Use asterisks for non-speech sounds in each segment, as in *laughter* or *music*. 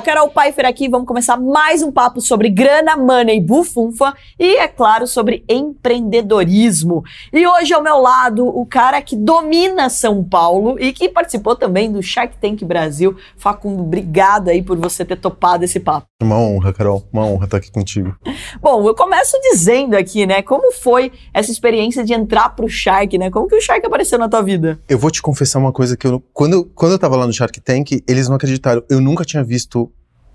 Carol Pfeiffer aqui. Vamos começar mais um papo sobre grana, money, bufunfa e, é claro, sobre empreendedorismo. E hoje ao meu lado o cara que domina São Paulo e que participou também do Shark Tank Brasil. Facundo, obrigado aí por você ter topado esse papo. Uma honra, Carol. Uma honra estar aqui contigo. Bom, eu começo dizendo aqui, né, como foi essa experiência de entrar pro Shark, né? Como que o Shark apareceu na tua vida? Eu vou te confessar uma coisa que eu quando quando eu tava lá no Shark Tank, eles não acreditaram. Eu nunca tinha visto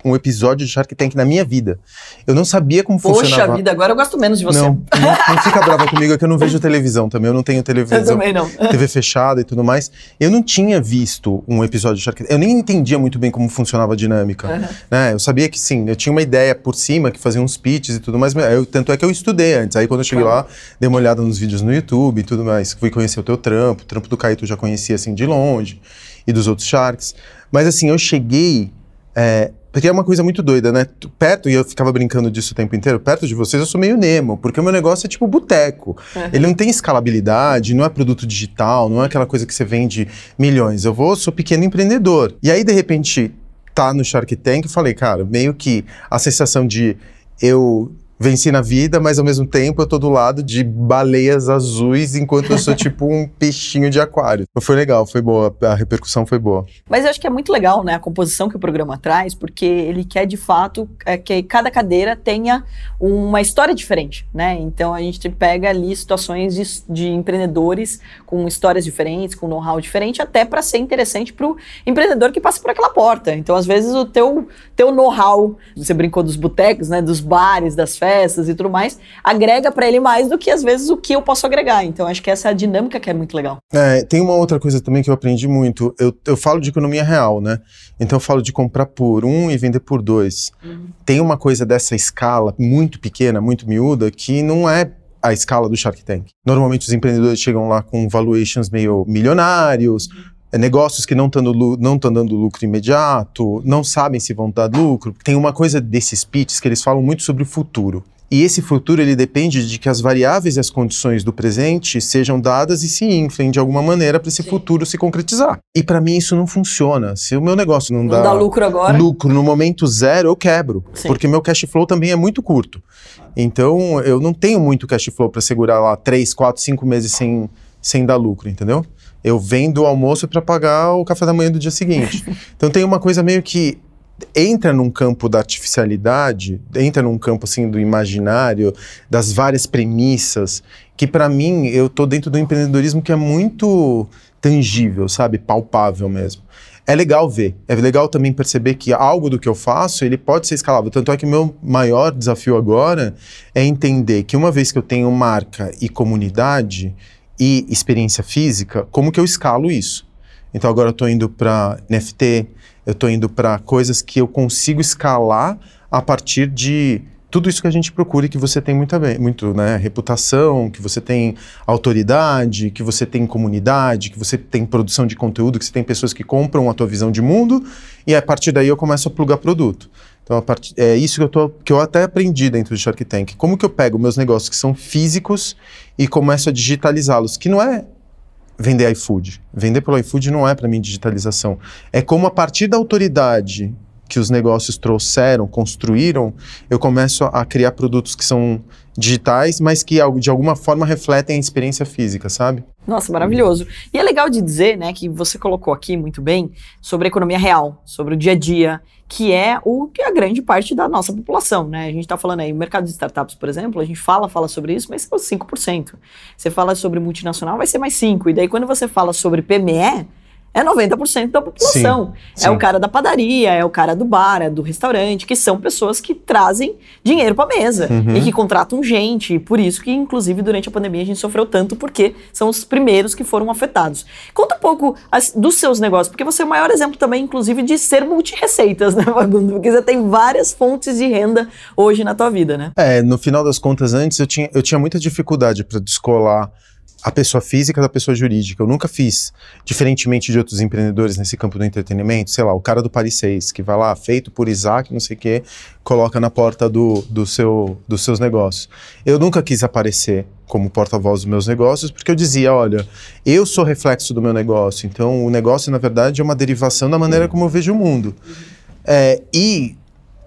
um episódio de Shark Tank na minha vida. Eu não sabia como Poxa funcionava. Poxa vida, agora eu gosto menos de você. Não, não, não fica brava comigo, é que eu não vejo televisão também. Eu não tenho televisão. Eu também não. *laughs* TV fechada e tudo mais. Eu não tinha visto um episódio de Shark Tank. Eu nem entendia muito bem como funcionava a dinâmica. Uhum. Né? Eu sabia que sim, eu tinha uma ideia por cima, que fazia uns pitches e tudo mais. Eu, tanto é que eu estudei antes. Aí quando eu cheguei lá, dei uma olhada nos vídeos no YouTube e tudo mais. Fui conhecer o teu trampo. O trampo do Caíto eu já conhecia assim de longe. E dos outros Sharks. Mas assim, eu cheguei. É, porque é uma coisa muito doida, né? Perto, e eu ficava brincando disso o tempo inteiro, perto de vocês eu sou meio Nemo, porque o meu negócio é tipo boteco. Uhum. Ele não tem escalabilidade, não é produto digital, não é aquela coisa que você vende milhões. Eu vou, sou pequeno empreendedor. E aí, de repente, tá no Shark Tank, eu falei, cara, meio que a sensação de eu venci na vida, mas ao mesmo tempo eu tô do lado de baleias azuis, enquanto eu sou *laughs* tipo um peixinho de aquário. Foi legal, foi boa, a repercussão foi boa. Mas eu acho que é muito legal, né, a composição que o programa traz, porque ele quer de fato é, que cada cadeira tenha uma história diferente, né? Então a gente pega ali situações de, de empreendedores com histórias diferentes, com know-how diferente, até para ser interessante para o empreendedor que passa por aquela porta. Então às vezes o teu teu know-how, você brincou dos botecos, né, dos bares, das festas, festas e tudo mais, agrega para ele mais do que às vezes o que eu posso agregar. Então acho que essa é a dinâmica que é muito legal. É, tem uma outra coisa também que eu aprendi muito. Eu, eu falo de economia real, né? Então eu falo de comprar por um e vender por dois. Uhum. Tem uma coisa dessa escala muito pequena, muito miúda, que não é a escala do Shark Tank. Normalmente os empreendedores chegam lá com valuations meio milionários, uhum. Negócios que não estão não dando lucro imediato, não sabem se vão dar lucro. Tem uma coisa desses pitches que eles falam muito sobre o futuro. E esse futuro ele depende de que as variáveis e as condições do presente sejam dadas e se inflem de alguma maneira para esse Sim. futuro se concretizar. E para mim isso não funciona. Se o meu negócio não, não dá, dá, lucro agora, lucro no momento zero, eu quebro, Sim. porque meu cash flow também é muito curto. Então eu não tenho muito cash flow para segurar lá três, quatro, cinco meses sem, sem dar lucro, entendeu? Eu vendo o almoço para pagar o café da manhã do dia seguinte. *laughs* então tem uma coisa meio que entra num campo da artificialidade, entra num campo assim do imaginário, das várias premissas, que para mim eu tô dentro do empreendedorismo que é muito tangível, sabe, palpável mesmo. É legal ver, é legal também perceber que algo do que eu faço, ele pode ser escalável. Tanto é que o meu maior desafio agora é entender que uma vez que eu tenho marca e comunidade e experiência física, como que eu escalo isso? Então agora eu estou indo para NFT, eu estou indo para coisas que eu consigo escalar a partir de tudo isso que a gente procura e que você tem muita bem, muito, né, reputação, que você tem autoridade, que você tem comunidade, que você tem produção de conteúdo, que você tem pessoas que compram a tua visão de mundo e a partir daí eu começo a plugar produto. Então, part... é isso que eu, tô, que eu até aprendi dentro do Shark Tank. Como que eu pego meus negócios que são físicos e começo a digitalizá-los? Que não é vender iFood. Vender pelo iFood não é para mim digitalização. É como a partir da autoridade que os negócios trouxeram, construíram, eu começo a criar produtos que são digitais, mas que de alguma forma refletem a experiência física, sabe? Nossa, maravilhoso. E é legal de dizer, né, que você colocou aqui muito bem sobre a economia real, sobre o dia a dia, que é o que é a grande parte da nossa população, né? A gente está falando aí, o mercado de startups, por exemplo, a gente fala, fala sobre isso, mas é 5%. Você fala sobre multinacional, vai ser mais 5%. E daí quando você fala sobre PME, é 90% da população. Sim, é o cara da padaria, é o cara do bar, é do restaurante, que são pessoas que trazem dinheiro para mesa uhum. e que contratam gente. E por isso que, inclusive, durante a pandemia a gente sofreu tanto, porque são os primeiros que foram afetados. Conta um pouco as, dos seus negócios, porque você é o maior exemplo também, inclusive, de ser multi-receitas, *laughs* né, Fagundo? Porque você tem várias fontes de renda hoje na tua vida, né? É, no final das contas, antes eu tinha, eu tinha muita dificuldade para descolar a pessoa física da pessoa jurídica. Eu nunca fiz, diferentemente de outros empreendedores nesse campo do entretenimento, sei lá, o cara do Paris 6, que vai lá, feito por Isaac, não sei o quê, coloca na porta do, do seu, dos seus negócios. Eu nunca quis aparecer como porta-voz dos meus negócios, porque eu dizia, olha, eu sou reflexo do meu negócio, então o negócio, na verdade, é uma derivação da maneira como eu vejo o mundo. É, e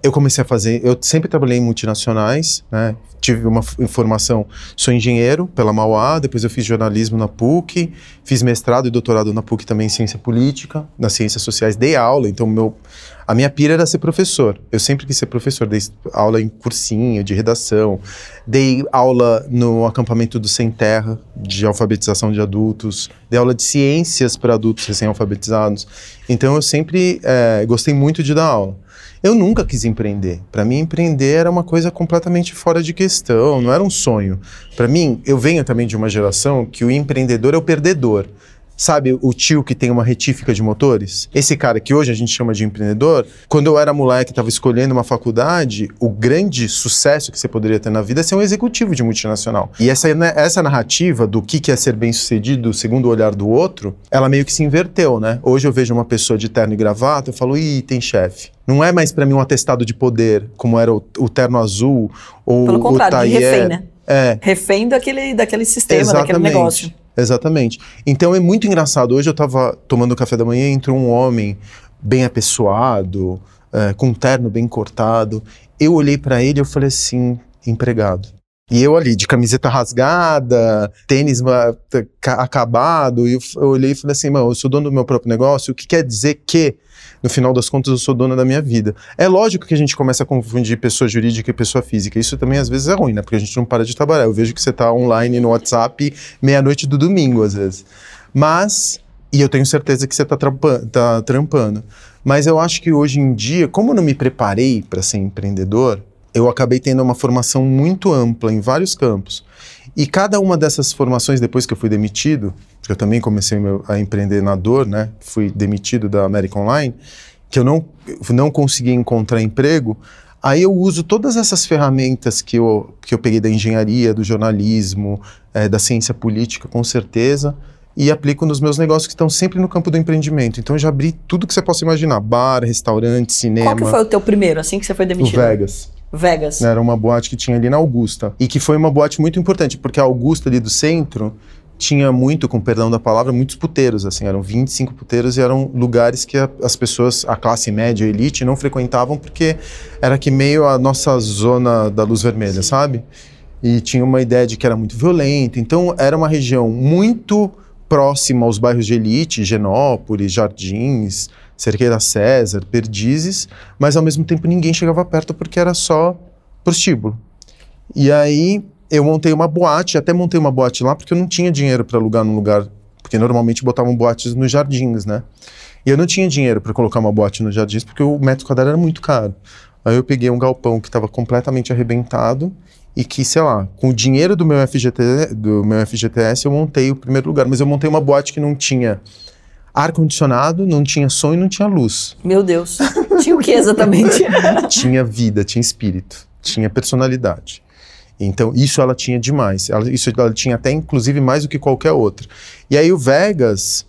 eu comecei a fazer, eu sempre trabalhei em multinacionais, né? Tive uma formação, sou engenheiro pela Mauá, depois eu fiz jornalismo na PUC, fiz mestrado e doutorado na PUC também em ciência política, nas ciências sociais, dei aula, então meu, a minha pira era ser professor. Eu sempre quis ser professor, dei aula em cursinho de redação, dei aula no acampamento do Sem Terra, de alfabetização de adultos, dei aula de ciências para adultos recém-alfabetizados. Então eu sempre é, gostei muito de dar aula. Eu nunca quis empreender. Para mim, empreender era uma coisa completamente fora de questão, não era um sonho. Para mim, eu venho também de uma geração que o empreendedor é o perdedor. Sabe o tio que tem uma retífica de motores? Esse cara que hoje a gente chama de empreendedor, quando eu era moleque e estava escolhendo uma faculdade, o grande sucesso que você poderia ter na vida é ser um executivo de multinacional. E essa, né, essa narrativa do que é ser bem sucedido segundo o olhar do outro, ela meio que se inverteu, né? Hoje eu vejo uma pessoa de terno e gravata, eu falo, ih, tem chefe. Não é mais para mim um atestado de poder, como era o, o terno azul ou Pelo contrário, o de refém, né? É. Refém daquele, daquele sistema, Exatamente. daquele negócio. Exatamente. Então é muito engraçado. Hoje eu estava tomando café da manhã e entrou um homem bem apessoado, é, com um terno bem cortado. Eu olhei para ele e eu falei assim, empregado. E eu ali, de camiseta rasgada, tênis acabado, e eu, olhei e falei assim, mano, eu sou dono do meu próprio negócio, o que quer dizer que no final das contas eu sou dona da minha vida. É lógico que a gente começa a confundir pessoa jurídica e pessoa física. Isso também às vezes é ruim, né? Porque a gente não para de trabalhar. Eu vejo que você está online no WhatsApp meia-noite do domingo, às vezes. Mas, e eu tenho certeza que você está tá trampando. Mas eu acho que hoje em dia, como eu não me preparei para ser empreendedor, eu acabei tendo uma formação muito ampla em vários campos. E cada uma dessas formações, depois que eu fui demitido, porque eu também comecei a empreender na dor, né? Fui demitido da América Online, que eu não, não consegui encontrar emprego. Aí eu uso todas essas ferramentas que eu, que eu peguei da engenharia, do jornalismo, é, da ciência política, com certeza, e aplico nos meus negócios que estão sempre no campo do empreendimento. Então eu já abri tudo que você possa imaginar: bar, restaurante, cinema. Qual que foi o teu primeiro, assim que você foi demitido? O Vegas. Vegas. Era uma boate que tinha ali na Augusta. E que foi uma boate muito importante, porque a Augusta ali do centro tinha muito, com perdão da palavra, muitos puteiros, assim, eram 25 puteiros e eram lugares que a, as pessoas, a classe média, a elite, não frequentavam porque era que meio a nossa zona da luz vermelha, Sim. sabe? E tinha uma ideia de que era muito violento, então era uma região muito próxima aos bairros de elite, Genópolis, Jardins, Cerqueira César, Perdizes, mas ao mesmo tempo ninguém chegava perto porque era só prostíbulo. E aí eu montei uma boate, até montei uma boate lá porque eu não tinha dinheiro para alugar num lugar, porque normalmente botavam boates nos jardins, né? E eu não tinha dinheiro para colocar uma boate nos jardins porque o metro quadrado era muito caro. Aí eu peguei um galpão que estava completamente arrebentado e que, sei lá, com o dinheiro do meu, FGT, do meu FGTS eu montei o primeiro lugar, mas eu montei uma boate que não tinha ar-condicionado, não tinha som e não tinha luz. Meu Deus. *laughs* tinha o que exatamente? *laughs* tinha vida, tinha espírito, tinha personalidade. Então, isso ela tinha demais. Ela, isso ela tinha até, inclusive, mais do que qualquer outra. E aí o Vegas,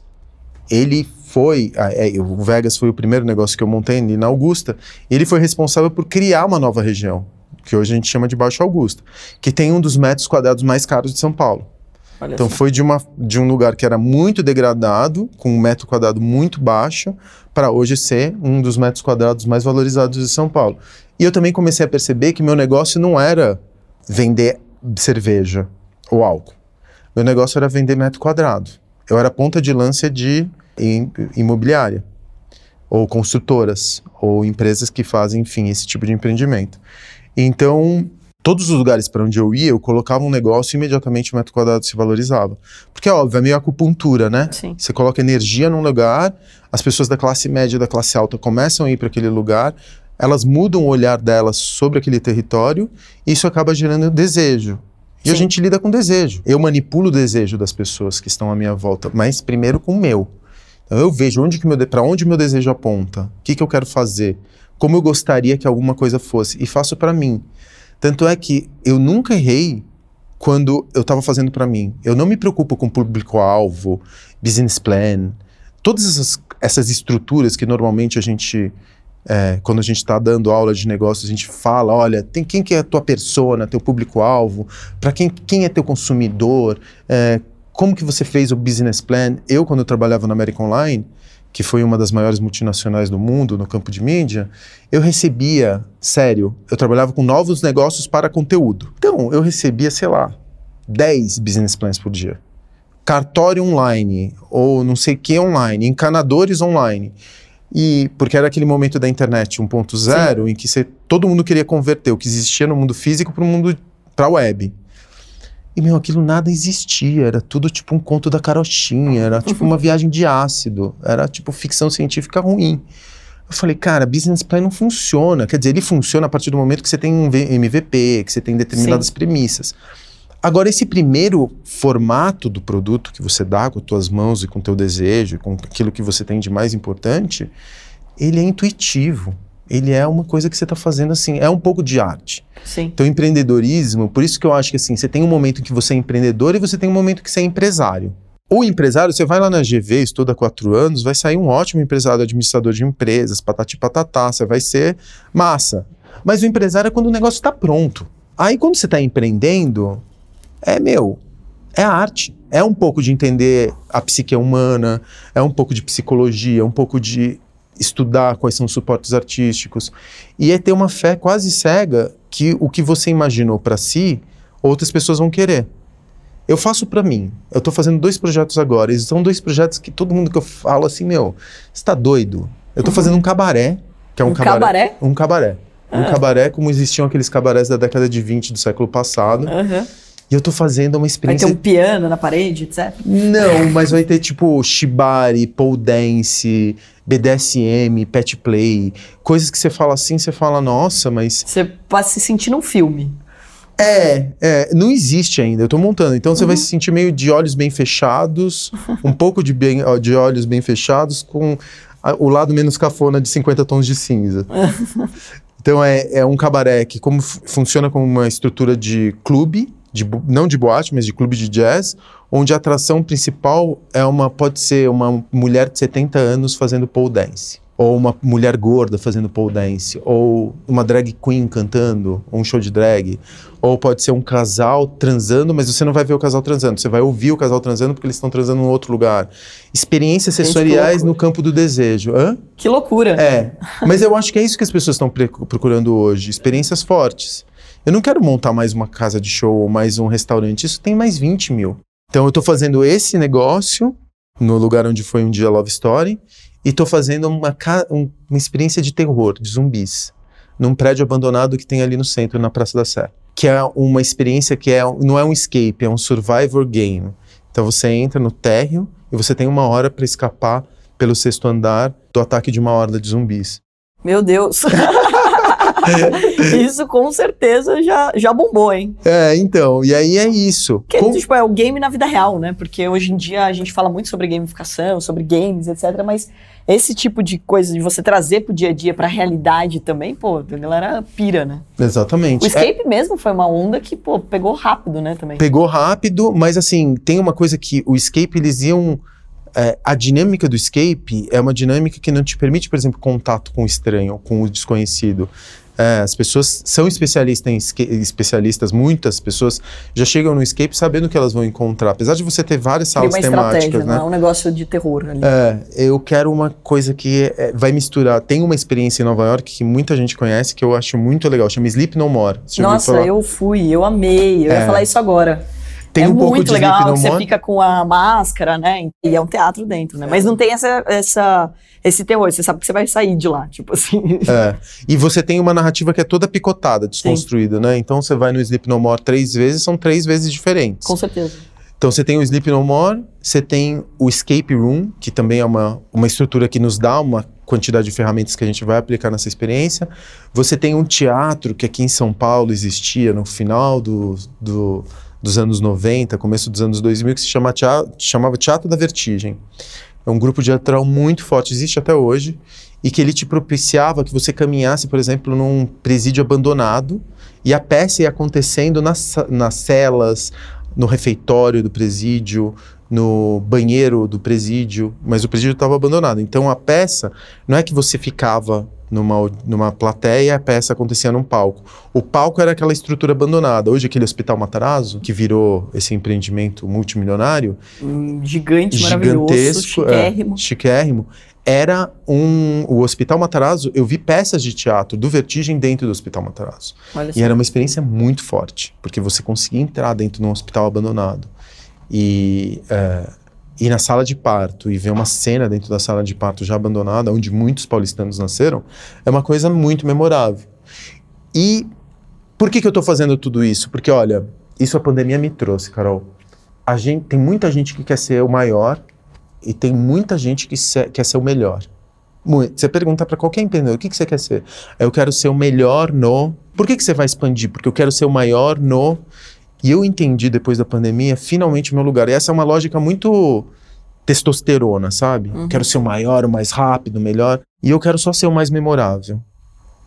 ele foi... É, o Vegas foi o primeiro negócio que eu montei ali na Augusta. Ele foi responsável por criar uma nova região, que hoje a gente chama de Baixo Augusta, que tem um dos metros quadrados mais caros de São Paulo. Olha então assim. foi de, uma, de um lugar que era muito degradado, com um metro quadrado muito baixo, para hoje ser um dos metros quadrados mais valorizados de São Paulo. E eu também comecei a perceber que meu negócio não era vender cerveja ou álcool. Meu negócio era vender metro quadrado. Eu era ponta de lança de imobiliária, ou construtoras, ou empresas que fazem, enfim, esse tipo de empreendimento. Então, todos os lugares para onde eu ia, eu colocava um negócio e imediatamente o metro quadrado se valorizava. Porque, é óbvio, é meio acupuntura, né? Sim. Você coloca energia num lugar, as pessoas da classe média e da classe alta começam a ir para aquele lugar, elas mudam o olhar delas sobre aquele território e isso acaba gerando desejo. E Sim. a gente lida com desejo. Eu manipulo o desejo das pessoas que estão à minha volta, mas primeiro com o meu. Então eu vejo onde que meu para onde meu desejo aponta, o que, que eu quero fazer, como eu gostaria que alguma coisa fosse e faço para mim. Tanto é que eu nunca errei quando eu estava fazendo para mim. Eu não me preocupo com público-alvo, business plan, todas essas, essas estruturas que normalmente a gente, é, quando a gente está dando aula de negócios, a gente fala, olha, tem quem que é a tua persona, teu público-alvo, para quem, quem é teu consumidor, é, como que você fez o business plan. Eu, quando eu trabalhava na American Online, que foi uma das maiores multinacionais do mundo no campo de mídia, eu recebia, sério, eu trabalhava com novos negócios para conteúdo. Então, eu recebia, sei lá, 10 business plans por dia. Cartório online, ou não sei o que online, encanadores online. E porque era aquele momento da internet 1.0 em que você, todo mundo queria converter o que existia no mundo físico para o mundo para a web. E, meu, aquilo nada existia. Era tudo tipo um conto da carochinha. Era tipo uma *laughs* viagem de ácido. Era tipo ficção científica ruim. Eu falei, cara, business plan não funciona. Quer dizer, ele funciona a partir do momento que você tem um MVP, que você tem determinadas Sim. premissas. Agora, esse primeiro formato do produto que você dá com as tuas mãos e com o teu desejo, com aquilo que você tem de mais importante, ele é intuitivo ele é uma coisa que você está fazendo assim, é um pouco de arte. Sim. Então, empreendedorismo, por isso que eu acho que assim, você tem um momento que você é empreendedor e você tem um momento que você é empresário. O empresário, você vai lá na GV, estuda quatro anos, vai sair um ótimo empresário, administrador de empresas, patati patatá, você vai ser massa. Mas o empresário é quando o negócio está pronto. Aí, quando você está empreendendo, é meu, é arte. É um pouco de entender a psique humana, é um pouco de psicologia, um pouco de estudar quais são os suportes artísticos e é ter uma fé quase cega que o que você imaginou para si, outras pessoas vão querer. Eu faço para mim. Eu estou fazendo dois projetos agora. E são dois projetos que todo mundo que eu falo assim, meu, está doido. Eu estou fazendo um cabaré, que é um, um cabaré, cabaré, Um cabaré. Um ah. cabaré como existiam aqueles cabarés da década de 20 do século passado. Uhum. E eu tô fazendo uma experiência. Vai ter um piano na parede, etc? Não, *laughs* mas vai ter tipo shibari, pole dance, BDSM, pet play, coisas que você fala assim, você fala, nossa, mas. Você pode se sentir num filme. É, é, não existe ainda, eu tô montando. Então você uhum. vai se sentir meio de olhos bem fechados, *laughs* um pouco de, bem, de olhos bem fechados, com a, o lado menos cafona de 50 tons de cinza. *laughs* então é, é um cabaré que como funciona como uma estrutura de clube, de, não de boate, mas de clube de jazz, onde a atração principal é uma pode ser uma mulher de 70 anos fazendo pole dance, ou uma mulher gorda fazendo pole dance, ou uma drag queen cantando, ou um show de drag, ou pode ser um casal transando, mas você não vai ver o casal transando, você vai ouvir o casal transando porque eles estão transando em outro lugar. Experiências sensoriais no campo do desejo. Hã? Que loucura! É, *laughs* mas eu acho que é isso que as pessoas estão procurando hoje, experiências fortes. Eu não quero montar mais uma casa de show ou mais um restaurante, isso tem mais 20 mil. Então eu estou fazendo esse negócio no lugar onde foi um dia Love Story e estou fazendo uma, uma experiência de terror, de zumbis, num prédio abandonado que tem ali no centro, na Praça da Sé. Que é uma experiência que é, não é um escape, é um survivor game. Então você entra no térreo e você tem uma hora para escapar pelo sexto andar do ataque de uma horda de zumbis. Meu Deus! *laughs* *laughs* isso com certeza já, já bombou, hein? É, então, e aí é isso. Que, com... tipo, é o game na vida real, né? Porque hoje em dia a gente fala muito sobre gamificação, sobre games, etc. Mas esse tipo de coisa de você trazer pro dia a dia, pra realidade também, pô, a galera pira, né? Exatamente. O escape é... mesmo foi uma onda que, pô, pegou rápido, né, também. Pegou rápido, mas assim, tem uma coisa que o escape eles iam é, a dinâmica do escape é uma dinâmica que não te permite, por exemplo, contato com o estranho, com o desconhecido. É, as pessoas são especialistas em especialistas, muitas pessoas já chegam no escape sabendo o que elas vão encontrar. Apesar de você ter várias salas uma temáticas, né? É um negócio de terror ali. É, eu quero uma coisa que é, vai misturar. Tem uma experiência em Nova York que muita gente conhece que eu acho muito legal, chama Sleep No More. Nossa, eu fui, eu amei. Eu ia é. falar isso agora. Tem é um pouco muito de legal, você fica com a máscara, né? E é um teatro dentro, né? Mas não tem essa, essa, esse terror, você sabe que você vai sair de lá, tipo assim. *laughs* É. E você tem uma narrativa que é toda picotada, desconstruída, Sim. né? Então você vai no Sleep No More três vezes, são três vezes diferentes. Com certeza. Então você tem o Sleep No More, você tem o Escape Room, que também é uma, uma estrutura que nos dá uma quantidade de ferramentas que a gente vai aplicar nessa experiência. Você tem um teatro que aqui em São Paulo existia no final do, do dos anos 90, começo dos anos 2000, que se chama teatro, chamava Teatro da Vertigem. É um grupo teatral muito forte, existe até hoje, e que ele te propiciava que você caminhasse, por exemplo, num presídio abandonado, e a peça ia acontecendo nas, nas celas, no refeitório do presídio, no banheiro do presídio, mas o presídio estava abandonado. Então a peça não é que você ficava numa, numa plateia, a peça acontecia num palco. O palco era aquela estrutura abandonada. Hoje, aquele Hospital Matarazzo, que virou esse empreendimento multimilionário. Um gigante, maravilhoso, chiquérrimo. É, chiquérrimo. era um. O Hospital Matarazzo, eu vi peças de teatro do Vertigem dentro do Hospital Matarazzo. Olha E era uma experiência muito forte, porque você conseguia entrar dentro de um hospital abandonado e é, ir na sala de parto e ver uma cena dentro da sala de parto já abandonada, onde muitos paulistanos nasceram, é uma coisa muito memorável. E por que, que eu estou fazendo tudo isso? Porque, olha, isso a pandemia me trouxe, Carol. A gente, tem muita gente que quer ser o maior e tem muita gente que se- quer ser o melhor. Você pergunta para qualquer empreendedor, o que, que você quer ser? Eu quero ser o melhor no... Por que, que você vai expandir? Porque eu quero ser o maior no... E eu entendi depois da pandemia, finalmente, o meu lugar. E essa é uma lógica muito testosterona, sabe? Uhum. Quero ser o maior, o mais rápido, o melhor. E eu quero só ser o mais memorável.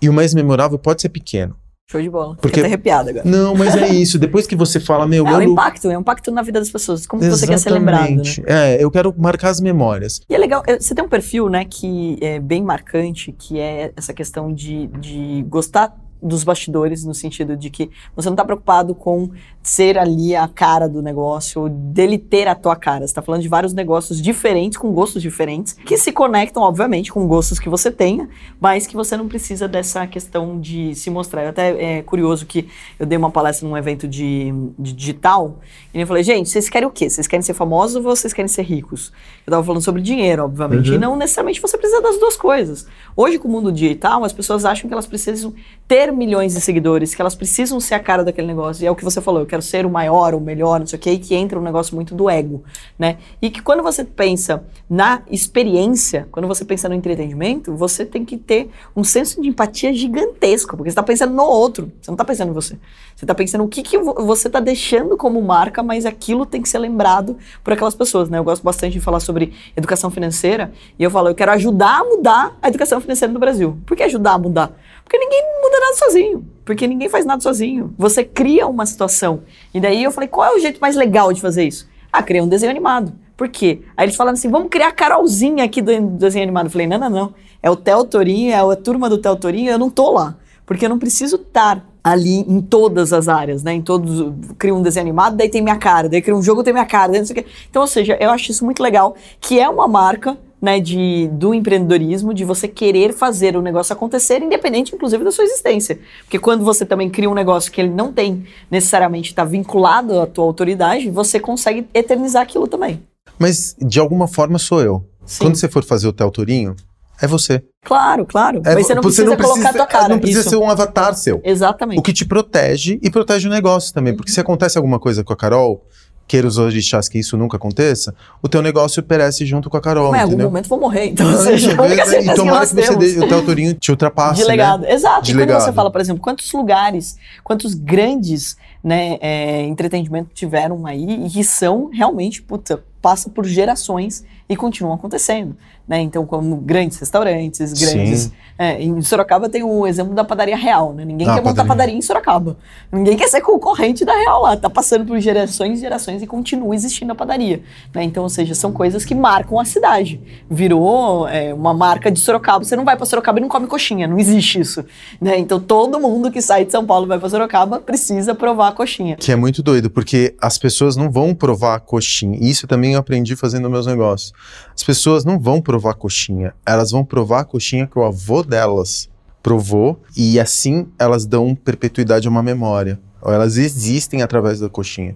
E o mais memorável pode ser pequeno. Show de bola. Porque- Fiquei até arrepiada agora. Não, mas é isso. *laughs* Depois que você fala, meu, É um impacto, é um impacto na vida das pessoas. Como que você quer ser lembrado, né? Exatamente. É, eu quero marcar as memórias. E é legal, você tem um perfil, né, que é bem marcante, que é essa questão de, de gostar dos bastidores, no sentido de que você não está preocupado com ser ali a cara do negócio, ou dele ter a tua cara. Você está falando de vários negócios diferentes, com gostos diferentes, que se conectam, obviamente, com gostos que você tenha, mas que você não precisa dessa questão de se mostrar. Eu até é curioso que eu dei uma palestra num evento de, de digital, e eu falei, gente, vocês querem o quê? Vocês querem ser famosos ou vocês querem ser ricos? Eu tava falando sobre dinheiro, obviamente, Uhum. e não necessariamente você precisa das duas coisas. Hoje, com o mundo digital, as pessoas acham que elas precisam ter milhões de seguidores, que elas precisam ser a cara daquele negócio. E é o que você falou, eu quero ser o maior, o melhor, não sei o quê, e que entra um negócio muito do ego, né? E que quando você pensa na experiência, quando você pensa no entretenimento, você tem que ter um senso de empatia gigantesco, porque você está pensando no outro, você não está pensando em você. Você está pensando o que, que vo- você está deixando como marca, mas aquilo tem que ser lembrado por aquelas pessoas, né? Eu gosto bastante de falar sobre educação financeira e eu falo, eu quero ajudar a mudar a educação financeira no Brasil. Por que ajudar a mudar? Porque ninguém muda nada sozinho. Porque ninguém faz nada sozinho. Você cria uma situação. E daí eu falei, qual é o jeito mais legal de fazer isso? Ah, criar um desenho animado. Por quê? Aí eles falaram assim, vamos criar a Carolzinha aqui do desenho animado. Eu falei, não, não, não. É o Theo Torinho, é a turma do Theo Torinho, eu não tô lá. Porque eu não preciso estar ali em todas as áreas, né? Em todos, crio um desenho animado, daí tem minha cara, daí crio um jogo, tem minha cara, daí não sei o quê. Então, ou seja, eu acho isso muito legal, que é uma marca, né, de, do empreendedorismo, de você querer fazer o negócio acontecer, independente, inclusive, da sua existência. Porque quando você também cria um negócio que ele não tem necessariamente está vinculado à tua autoridade, você consegue eternizar aquilo também. Mas, de alguma forma, sou eu. Sim. Quando você for fazer o Tel Torinho, é você. Claro, claro. É, Mas você não precisa colocar a tua cara. Não precisa isso. ser um avatar seu. Exatamente. O que te protege e protege o negócio também. Porque se acontece alguma coisa com a Carol, queira os orixás que isso nunca aconteça, o teu negócio perece junto com a Carol, Mas em algum momento vou morrer, então, Ah, seja, a única talvez, certeza e que tomara nós que você dê, o Tel Torinho te ultrapasse, de legado. né? Exato. De e quando legado. você fala, por exemplo, quantos lugares, quantos grandes né, é, entretenimento tiveram aí e que são realmente, puta, passa por gerações e continuam acontecendo. Né? Então, como grandes restaurantes, grandes. É, em Sorocaba tem o exemplo da padaria real, né? Ninguém Ah, quer montar padaria. padaria em Sorocaba. Ninguém quer ser concorrente da real lá. Tá passando por gerações e gerações e continua existindo a padaria. Né? Então, ou seja, são coisas que marcam a cidade. Virou é, uma marca de Sorocaba. Você não vai para Sorocaba e não come coxinha. Não existe isso. Né? Então, todo mundo que sai de São Paulo e vai para Sorocaba precisa provar a coxinha. Que é muito doido, porque as pessoas não vão provar a coxinha. Isso também eu aprendi fazendo meus negócios. As pessoas não vão provar coxinha, elas vão provar a coxinha que o avô delas provou e assim elas dão perpetuidade a uma memória. Ou elas existem através da coxinha.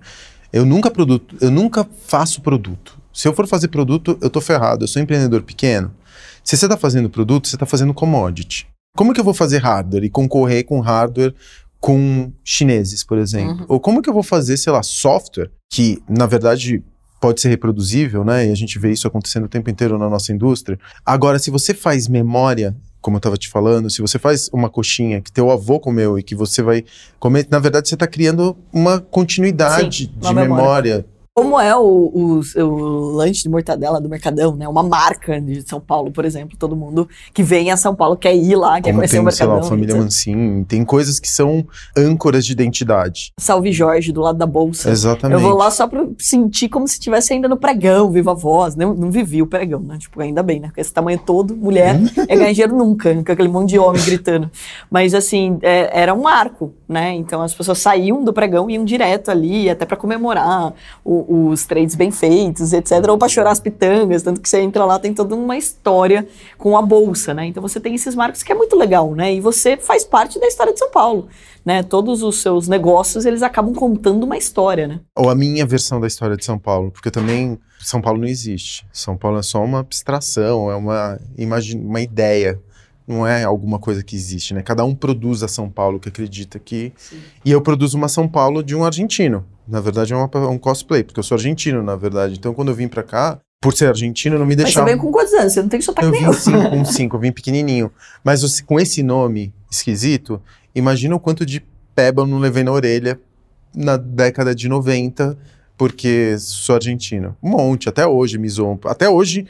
Eu nunca produto, eu nunca faço produto. Se eu for fazer produto, eu tô ferrado. Eu sou empreendedor pequeno. Se você está fazendo produto, você está fazendo commodity. Como que eu vou fazer hardware e concorrer com hardware com chineses, por exemplo? Uhum. Ou como que eu vou fazer, sei lá, software que, na verdade, pode ser reproduzível, né? E a gente vê isso acontecendo o tempo inteiro na nossa indústria. Agora, se você faz memória, como eu estava te falando, se você faz uma coxinha que teu avô comeu e que você vai comer, na verdade você está criando uma continuidade Sim, uma de memória. memória. Como é o, o, o lanche de mortadela do Mercadão, né? Uma marca de São Paulo, por exemplo. Todo mundo que vem a São Paulo quer ir lá, quer Como conhecer o tem, sei Mercadão. lá, a família. Mancini, tem coisas que são âncoras de identidade. Salve Jorge, do lado da bolsa. Exatamente. Eu vou lá só pra sentir como se estivesse ainda no pregão, viva voz. Não, não vivi o pregão, né? Tipo, ainda bem, né? Com esse tamanho todo, mulher, é ganhar dinheiro nunca, com aquele monte de homem gritando. Mas, assim, é- era um marco, né? Então, as pessoas saíam do pregão e iam direto ali, até pra comemorar o, os trades bem feitos, etc. Ou para chorar as pitangas, tanto que você entra lá, tem toda uma história com a bolsa, né? Então você tem esses marcos que é muito legal, né? E você faz parte da história de São Paulo. Né, todos os seus negócios, eles acabam contando uma história, né? Ou a minha versão da história de São Paulo, porque também São Paulo não existe. São Paulo é só uma abstração, é uma, uma ideia não é alguma coisa que existe, né? Cada um produz a São Paulo que acredita que. Sim. E eu produzo uma São Paulo de um argentino. Na verdade, é uma, um cosplay, porque eu sou argentino, na verdade. Então, quando eu vim pra cá, por ser argentino, não me deixava. Mas você veio com quantos anos? Você não tem sotaque eu nenhum. Eu vim com *laughs* cinco, eu vim pequenininho. Mas com esse nome esquisito, imagina o quanto de peba eu não levei na orelha na década de 90, porque sou argentino. Um monte, até hoje me zoam. Até hoje,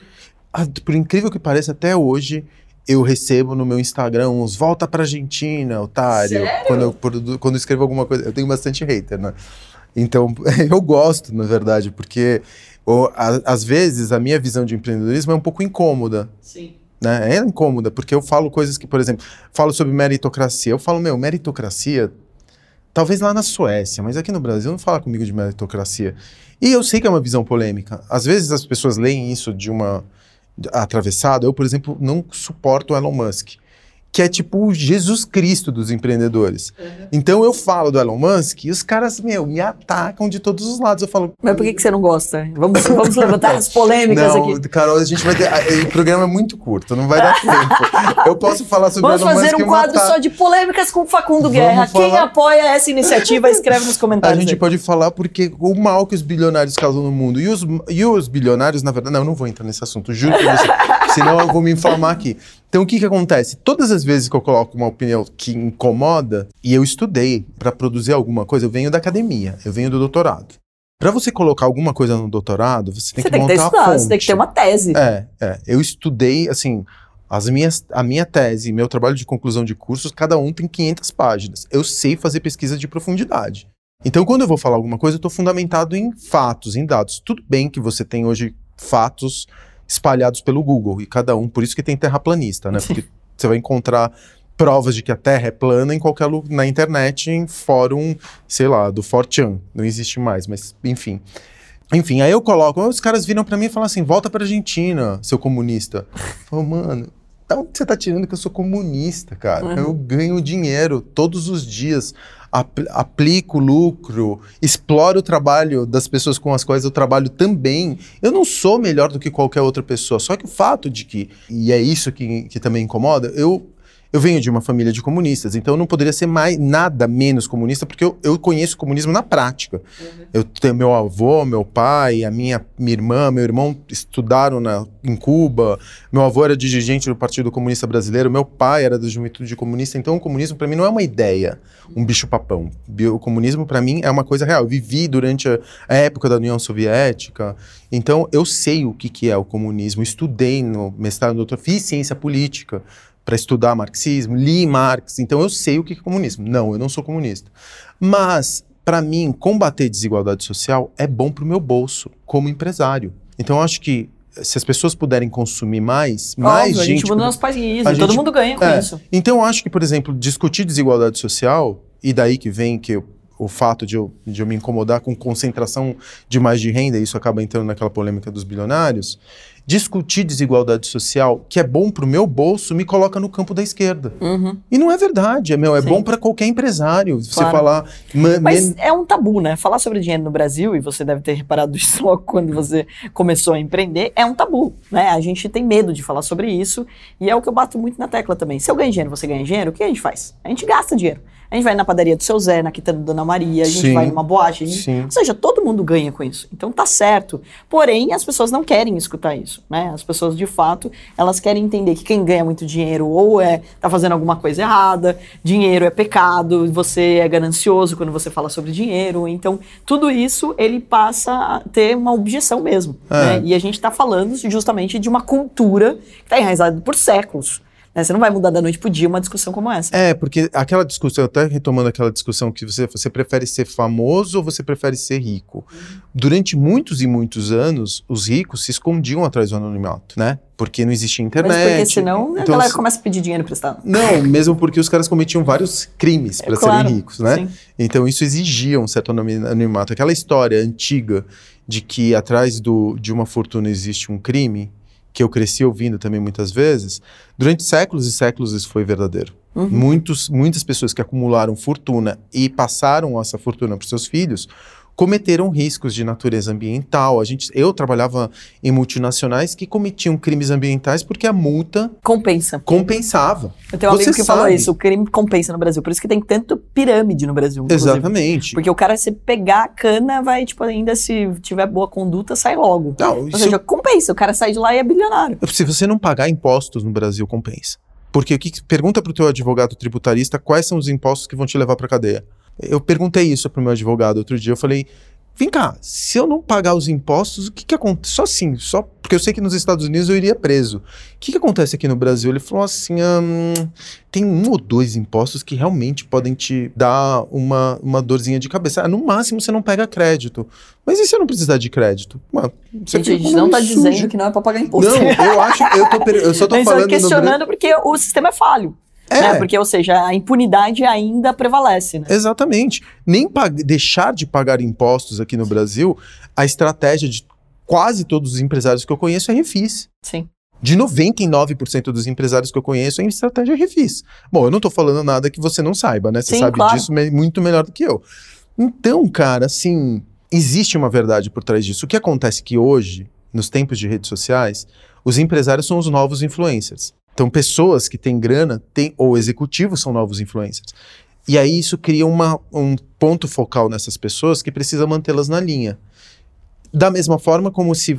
por incrível que pareça, até hoje eu recebo no meu Instagram uns volta pra Argentina, otário. Sério? Quando eu, quando eu escrevo alguma coisa. Eu tenho bastante hater, né? Então, *laughs* eu gosto, na verdade, porque ou, a, às vezes a minha visão de empreendedorismo é um pouco incômoda. Sim. Né? É incômoda, porque eu falo coisas que, por exemplo, falo sobre meritocracia. Eu falo, meu, meritocracia, talvez lá na Suécia, mas aqui no Brasil não fala comigo de meritocracia. E eu sei que é uma visão polêmica. Às vezes as pessoas leem isso de uma atravessado. Eu, por exemplo, não suporto o Elon Musk que é tipo o Jesus Cristo dos empreendedores. Uhum. Então eu falo do Elon Musk e os caras, meu, me atacam de todos os lados. Eu falo. Mas por que, que você não gosta? Vamos, vamos levantar as polêmicas não, aqui. Carol, a gente vai ter. O programa é muito curto, não vai dar tempo. Eu posso falar sobre vamos o Elon Musk. Vamos fazer um quadro só de polêmicas com Facundo Guerra. Falar... Quem apoia essa iniciativa, escreve nos comentários. A gente aí. pode falar porque o mal que os bilionários causam no mundo. E os, e os bilionários, na verdade. Não, eu não vou entrar nesse assunto, juro pra você. Senão eu vou me inflamar aqui. Então o que que acontece? Todas as vezes que eu coloco uma opinião que incomoda, e eu estudei para produzir alguma coisa, eu venho da academia, eu venho do doutorado. Para você colocar alguma coisa no doutorado, você tem você que tem montar que ter estudado. Você tem que ter uma tese. É, é. Eu estudei, assim, as minhas, a minha tese, meu trabalho de conclusão de cursos, cada um tem 500 páginas. Eu sei fazer pesquisa de profundidade. Então, quando eu vou falar alguma coisa, eu estou fundamentado em fatos, em dados. Tudo bem que você tem hoje fatos espalhados pelo Google e cada um, por isso que tem terraplanista, né? *laughs* Porque você vai encontrar provas de que a Terra é plana em qualquer lugar na internet, em fórum, sei lá, do Fortran, não existe mais, mas enfim. Enfim, aí eu coloco, os caras viram para mim e falam assim: "Volta para Argentina, seu comunista". Falo, mano, da onde você tá tirando que eu sou comunista, cara? Uhum. Eu ganho dinheiro todos os dias aplico lucro, exploro o trabalho das pessoas com as quais eu trabalho também. Eu não sou melhor do que qualquer outra pessoa. Só que o fato de que, e é isso que, que também incomoda, eu eu venho de uma família de comunistas, então eu não poderia ser mais nada menos comunista, porque eu, eu conheço o comunismo na prática. Uhum. Eu tenho meu avô, meu pai, a minha, minha irmã, meu irmão estudaram na, em Cuba. Meu avô era dirigente do Partido Comunista Brasileiro, meu pai era da Juventude Comunista. Então o comunismo para mim não é uma ideia, um bicho-papão. O comunismo para mim é uma coisa real. Eu vivi durante a, a época da União Soviética, então eu sei o que, que é o comunismo. Estudei no mestrado, doutor, fiz ciência política para estudar marxismo, li Marx, então eu sei o que é comunismo. Não, eu não sou comunista. Mas, para mim, combater desigualdade social é bom para o meu bolso, como empresário. Então, eu acho que se as pessoas puderem consumir mais, Óbvio, mais a gente... gente muda nosso país, todo gente, mundo ganha com é, isso. Então, eu acho que, por exemplo, discutir desigualdade social, e daí que vem que eu, o fato de eu, de eu me incomodar com concentração demais de renda, e isso acaba entrando naquela polêmica dos bilionários, discutir desigualdade social, que é bom para o meu bolso, me coloca no campo da esquerda. Uhum. E não é verdade, é, meu, é Sim. bom para qualquer empresário. Claro. Você falar. Mas é um tabu, né? Falar sobre dinheiro no Brasil, e você deve ter reparado *laughs* isso logo quando você começou a empreender, é um tabu, né? A gente tem medo de falar sobre isso, e é o que eu bato muito na tecla também. Se eu ganho dinheiro, você ganha dinheiro, o que a gente faz? A gente gasta dinheiro. A gente vai na padaria do seu Zé, na quitanda da Dona Maria, a gente Sim. vai numa boate. Gente... Ou seja, todo mundo ganha com isso. Então tá certo. Porém, as pessoas não querem escutar isso, né? As pessoas, de fato, elas querem entender que quem ganha muito dinheiro ou é tá fazendo alguma coisa errada, dinheiro é pecado, você é ganancioso quando você fala sobre dinheiro. Então, tudo isso ele passa a ter uma objeção mesmo. É. Né? E a gente está falando justamente de uma cultura que está enraizada por séculos. Né? Você não vai mudar da noite pro dia uma discussão como essa. É, porque aquela discussão, até retomando aquela discussão que você, você prefere ser famoso ou você prefere ser rico? Uhum. Durante muitos e muitos anos, os ricos se escondiam atrás do anonimato, né? Porque não existia internet. Mas porque senão então, a galera começa a pedir dinheiro emprestado. Não, mesmo porque os caras cometiam vários crimes para é, claro, serem ricos, né? Sim. Então isso exigia um certo anonimato. Aquela história antiga de que atrás do, de uma fortuna existe um crime, que eu cresci ouvindo também muitas vezes, durante séculos e séculos isso foi verdadeiro. Uhum. Muitos, muitas pessoas que acumularam fortuna e passaram essa fortuna para os seus filhos cometeram riscos de natureza ambiental. A gente, eu trabalhava em multinacionais que cometiam crimes ambientais porque a multa compensa. Compensava. Eu tenho um amigo que sabe. falou isso, o crime compensa no Brasil. Por isso que tem tanto pirâmide no Brasil. Inclusive. Exatamente. Porque o cara, se pegar a cana, vai, tipo, ainda se tiver boa conduta, sai logo. Não, Ou seja, compensa. O cara sai de lá e é bilionário. Se você não pagar impostos no Brasil, compensa. Porque o que pergunta para o teu advogado tributarista quais são os impostos que vão te levar para cadeia. Eu perguntei isso para o meu advogado outro dia. Eu falei: vem cá, se eu não pagar os impostos, o que, que acontece? Só assim, só porque eu sei que nos Estados Unidos eu iria preso. O que, que acontece aqui no Brasil? Ele falou assim: hum, tem um ou dois impostos que realmente podem te dar uma, uma dorzinha de cabeça. Ah, no máximo você não pega crédito. Mas e se eu não precisar de crédito? Mano, você gente, a gente não está dizendo que não é para pagar imposto. Não, eu acho, eu, tô, eu só tô falando. questionando no... porque o sistema é falho. É. Né? Porque, ou seja, a impunidade ainda prevalece. Né? Exatamente. Nem deixar de pagar impostos aqui no Brasil, a estratégia de quase todos os empresários que eu conheço é refis. Sim. De 99% dos empresários que eu conheço, a estratégia é refis. Bom, eu não estou falando nada que você não saiba, né? Você Sim, sabe claro. disso muito melhor do que eu. Então, cara, assim, existe uma verdade por trás disso. O que acontece é que hoje, nos tempos de redes sociais, os empresários são os novos influencers. Então, pessoas que têm grana têm, ou executivos são novos influencers. E aí isso cria uma, um ponto focal nessas pessoas que precisa mantê-las na linha. Da mesma forma como se.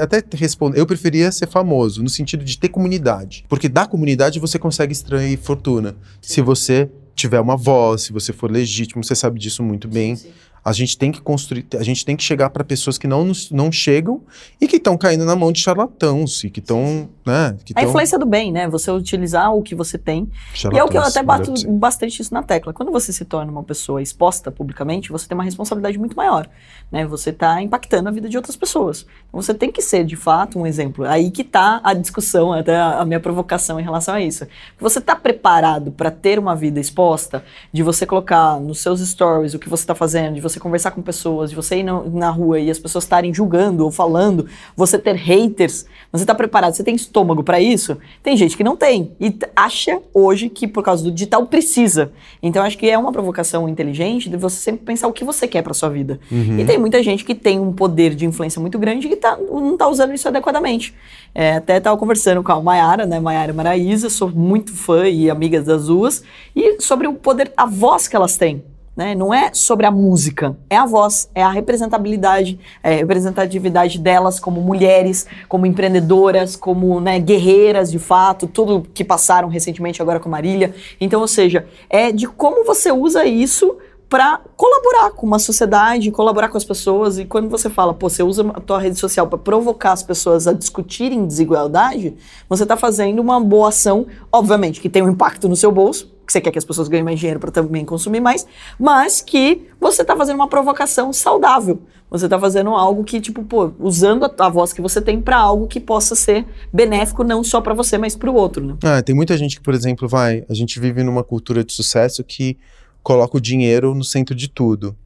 Até responder. Eu preferia ser famoso, no sentido de ter comunidade. Porque da comunidade você consegue extrair fortuna. Se você tiver uma voz, se você for legítimo, você sabe disso muito bem. Sim, sim. A gente tem que construir, a gente tem que chegar para pessoas que não, não chegam e que estão caindo na mão de charlatãos e que estão, né? Que a influência do bem, né? Você utilizar o que você tem. E é o que eu até bato bastante isso na tecla. Quando você se torna uma pessoa exposta publicamente, você tem uma responsabilidade muito maior, né? Você está impactando a vida de outras pessoas. Então você tem que ser, de fato, um exemplo. Aí que está a discussão, até a minha provocação em relação a isso. Você está preparado para ter uma vida exposta, de você colocar nos seus stories o que você está fazendo, de você você conversar com pessoas, de você ir na, na rua e as pessoas estarem julgando ou falando, você ter haters, você está preparado, você tem estômago para isso? Tem gente que não tem e acha hoje que por causa do digital precisa. Então acho que é uma provocação inteligente de você sempre pensar o que você quer para sua vida. Uhum. E tem muita gente que tem um poder de influência muito grande e tá, não está usando isso adequadamente. É, até estava conversando com a Mayara, né, Mayara Maraíza, sou muito fã e amiga das duas, e sobre o poder, a voz que elas têm. Né? Não é sobre a música, é a voz, é a representabilidade, é a representatividade delas como mulheres, como empreendedoras, como né, guerreiras de fato, tudo que passaram recentemente agora com Marília. Então, ou seja, é de como você usa isso para colaborar com uma sociedade, colaborar com as pessoas. E quando você fala, pô, você usa a tua rede social para provocar as pessoas a discutirem desigualdade, você está fazendo uma boa ação, obviamente, que tem um impacto no seu bolso, que você quer que as pessoas ganhem mais dinheiro para também consumir mais, mas que você está fazendo uma provocação saudável. Você está fazendo algo que, tipo, pô, usando a, a voz que você tem para algo que possa ser benéfico não só para você, mas para o outro, né? Ah, tem muita gente que, por exemplo, vai. A gente vive numa cultura de sucesso que coloca o dinheiro no centro de tudo.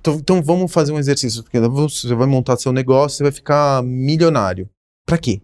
Então, então vamos fazer um exercício. Você vai montar seu negócio, você vai ficar milionário. Para quê?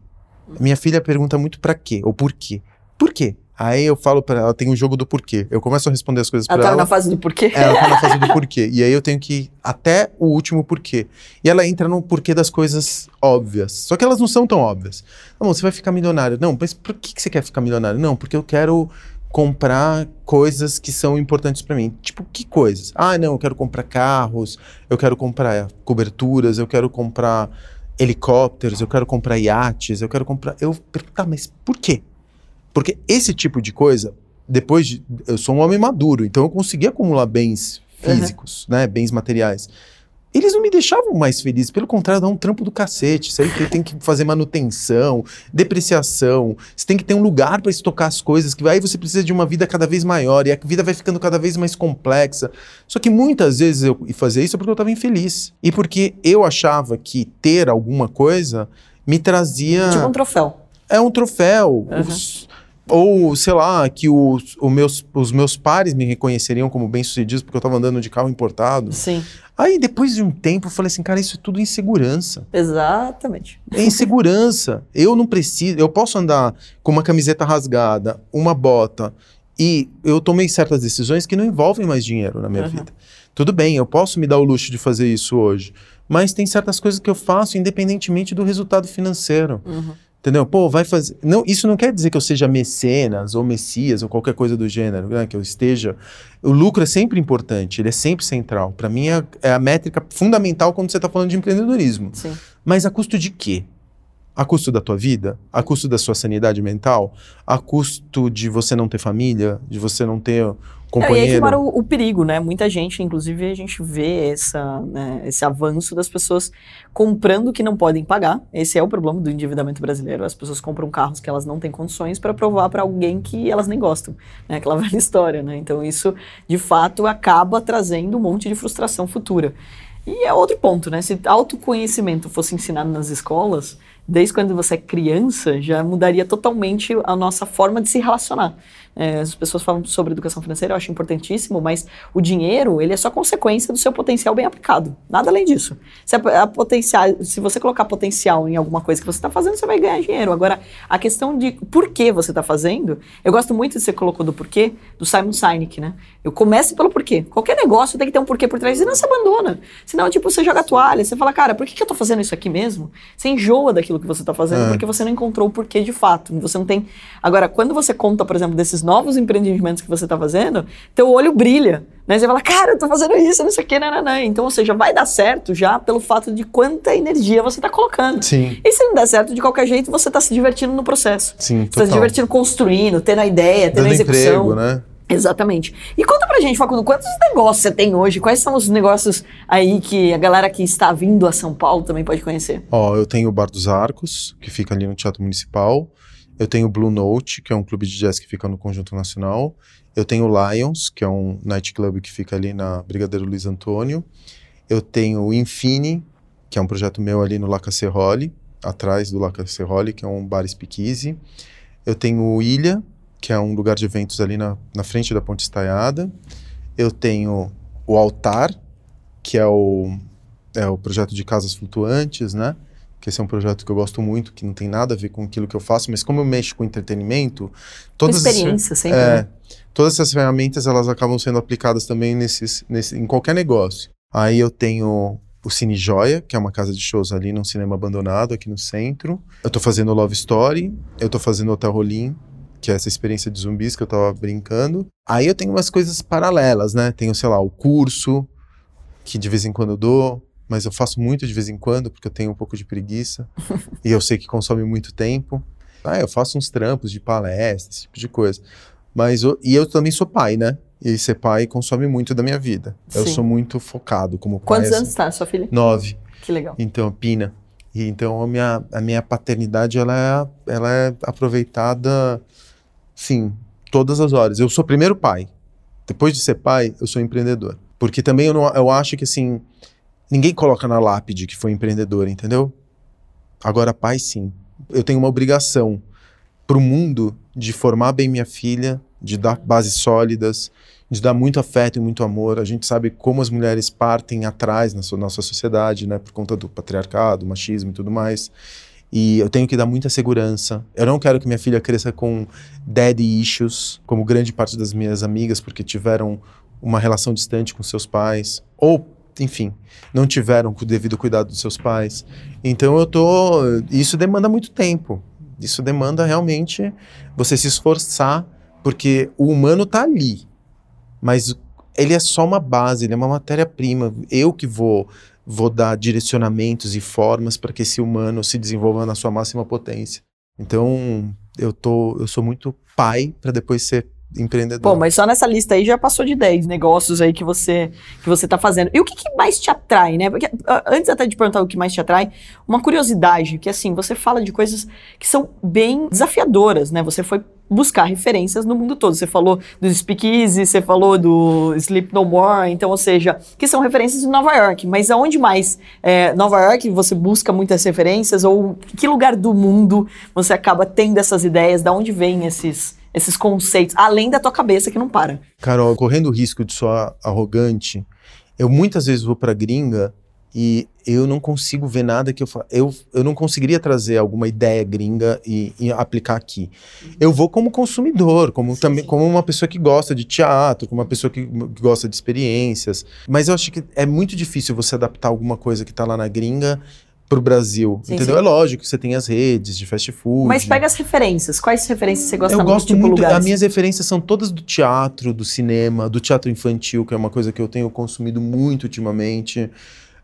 Minha filha pergunta muito para quê ou por quê. Por quê? Aí eu falo para ela, tem o um jogo do porquê. Eu começo a responder as coisas para ela. Ela tá na fase do porquê? É, ela tá na fase do porquê. E aí eu tenho que ir até o último porquê. E ela entra no porquê das coisas óbvias. Só que elas não são tão óbvias. Não, você vai ficar milionário. Não, mas por que, que você quer ficar milionário? Não, porque eu quero comprar coisas que são importantes para mim. Tipo, que coisas? Ah, não, eu quero comprar carros, eu quero comprar coberturas, eu quero comprar helicópteros, eu quero comprar iates, eu quero comprar. Eu pergunto, tá, mas por quê? Porque esse tipo de coisa, depois de. Eu sou um homem maduro, então eu consegui acumular bens físicos, uhum. né? Bens materiais. eles não me deixavam mais feliz, pelo contrário, dá um trampo do cacete. Você tem que fazer manutenção, depreciação, você tem que ter um lugar para estocar as coisas, que aí você precisa de uma vida cada vez maior e a vida vai ficando cada vez mais complexa. Só que muitas vezes eu fazia isso porque eu estava infeliz e porque eu achava que ter alguma coisa me trazia. Tipo um troféu. É um troféu. Uhum. Os, ou, sei lá, que os, os, meus, os meus pares me reconheceriam como bem-sucedidos porque eu estava andando de carro importado. Sim. Aí, depois de um tempo, eu falei assim, cara, isso é tudo insegurança. Exatamente. É insegurança. eu não preciso, eu posso andar com uma camiseta rasgada, uma bota, e eu tomei certas decisões que não envolvem mais dinheiro na minha uhum. vida. Tudo bem, eu posso me dar o luxo de fazer isso hoje, mas tem certas coisas que eu faço independentemente do resultado financeiro. Uhum. Entendeu? Pô, vai fazer. Não, isso não quer dizer que eu seja mecenas ou messias ou qualquer coisa do gênero, né? que eu esteja. O lucro é sempre importante, ele é sempre central. Para mim é, é, a métrica fundamental quando você está falando de empreendedorismo. Sim. Mas a custo de quê? A custo da tua vida? A custo da sua sanidade mental? A custo de você não ter família? De você não ter companheiro. É, e aí que mora o, o, perigo, né? Muita gente, inclusive, a gente vê essa, né, esse avanço das pessoas comprando o que não podem pagar. Esse é o problema do endividamento brasileiro. As pessoas compram carros que elas não têm condições para provar para alguém que elas nem gostam. Né? Aquela *laughs* velha história, né? Então isso, de fato, acaba trazendo um monte de frustração futura. E é outro ponto, né? Se autoconhecimento fosse ensinado nas escolas, desde quando você é criança, já mudaria totalmente a nossa forma de se relacionar. É, as pessoas falam sobre educação financeira, eu acho importantíssimo, mas o dinheiro, ele é só consequência do seu potencial bem aplicado. Nada além disso. Se, a, a potencial, se você colocar potencial em alguma coisa que você está fazendo, você vai ganhar dinheiro. Agora, a questão de por que você está fazendo, eu gosto muito de você colocou do porquê, do Simon Sinek, né? Eu comece pelo porquê. Qualquer negócio tem que ter um porquê por trás, senão você abandona. Senão, tipo, você joga a toalha, você fala, cara, por que, que eu estou fazendo isso aqui mesmo? Você enjoa daquilo que você está fazendo, é. porque você não encontrou o porquê de fato. Você não tem. Agora, quando você conta, por exemplo, desses novos empreendimentos que você está fazendo, teu olho brilha. Né? Você fala, cara, eu tô fazendo isso, não sei o que, nananã. Então, ou seja, vai dar certo já pelo fato de quanta energia você está colocando. Sim. E se não der certo, de qualquer jeito, você está se divertindo no processo. Sim, Você está se divertindo construindo, tendo a ideia, tendo Dando a execução. Emprego, né? Exatamente. E conta pra gente, Facundo, quantos negócios você tem hoje? Quais são os negócios aí que a galera que está vindo a São Paulo também pode conhecer? Ó, eu tenho o Bar dos Arcos, que fica ali no Teatro Municipal. Eu tenho o Blue Note, que é um clube de jazz que fica no Conjunto Nacional. Eu tenho o Lions, que é um nightclub que fica ali na Brigadeiro Luiz Antônio. Eu tenho o Infini, que é um projeto meu ali no La Cacerole, atrás do La Cacerole, que é um bar speakeasy. Eu tenho o Ilha, que é um lugar de eventos ali na, na frente da Ponte Estaiada. Eu tenho o Altar, que é o, é o projeto de casas flutuantes, né? Que esse é um projeto que eu gosto muito, que não tem nada a ver com aquilo que eu faço, mas como eu mexo com entretenimento, todas experiência, essas, sempre. É, né? todas essas ferramentas elas acabam sendo aplicadas também nesses, nesse, em qualquer negócio. Aí eu tenho o Cine Joia, que é uma casa de shows ali num cinema abandonado aqui no centro. Eu tô fazendo Love Story, eu tô fazendo Hotel Rolim, que é essa experiência de zumbis que eu tava brincando. Aí eu tenho umas coisas paralelas, né? Tenho, sei lá, o curso, que de vez em quando eu dou mas eu faço muito de vez em quando, porque eu tenho um pouco de preguiça. *laughs* e eu sei que consome muito tempo. Ah, eu faço uns trampos de palestra, esse tipo de coisa. Mas eu, e eu também sou pai, né? E ser pai consome muito da minha vida. Sim. Eu sou muito focado como pai. Quantos assim. anos está sua filha? Nove. Que legal. Então, Pina. E então a minha, a minha paternidade ela é, ela é aproveitada, sim, todas as horas. Eu sou primeiro pai. Depois de ser pai, eu sou empreendedor. Porque também eu, não, eu acho que assim, Ninguém coloca na lápide que foi empreendedor, entendeu? Agora, pai, sim. Eu tenho uma obrigação para o mundo de formar bem minha filha, de dar bases sólidas, de dar muito afeto e muito amor. A gente sabe como as mulheres partem atrás na nossa sociedade, né, por conta do patriarcado, machismo e tudo mais. E eu tenho que dar muita segurança. Eu não quero que minha filha cresça com daddy issues, como grande parte das minhas amigas, porque tiveram uma relação distante com seus pais, ou enfim, não tiveram o devido cuidado dos seus pais. Então eu tô, isso demanda muito tempo. Isso demanda realmente você se esforçar, porque o humano está ali, mas ele é só uma base, ele é uma matéria-prima. Eu que vou vou dar direcionamentos e formas para que esse humano se desenvolva na sua máxima potência. Então, eu tô eu sou muito pai para depois ser empreendedor. Mas só nessa lista aí já passou de 10 negócios aí que você que você tá fazendo. E o que, que mais te atrai, né? Porque antes até de perguntar o que mais te atrai, uma curiosidade, que assim, você fala de coisas que são bem desafiadoras, né? Você foi buscar referências no mundo todo. Você falou do Speakeasy, você falou do Sleep No More, então, ou seja, que são referências de Nova York. Mas aonde mais? É, Nova York, você busca muitas referências? Ou que lugar do mundo você acaba tendo essas ideias? Da onde vêm esses, esses conceitos? Além da tua cabeça que não para. Carol, correndo o risco de soar arrogante, eu muitas vezes vou pra gringa e eu não consigo ver nada que eu fa... eu, eu não conseguiria trazer alguma ideia gringa e, e aplicar aqui. Uhum. Eu vou como consumidor, como sim, também sim. como uma pessoa que gosta de teatro, como uma pessoa que, que, gosta de experiências. Mas eu acho que é muito difícil você adaptar alguma coisa que está lá na gringa para o Brasil, sim, entendeu? É lógico que você tem as redes de fast food. Mas pega as referências. Quais referências você gosta eu muito? Eu gosto tipo muito. Lugares? As minhas referências são todas do teatro, do cinema, do teatro infantil, que é uma coisa que eu tenho consumido muito ultimamente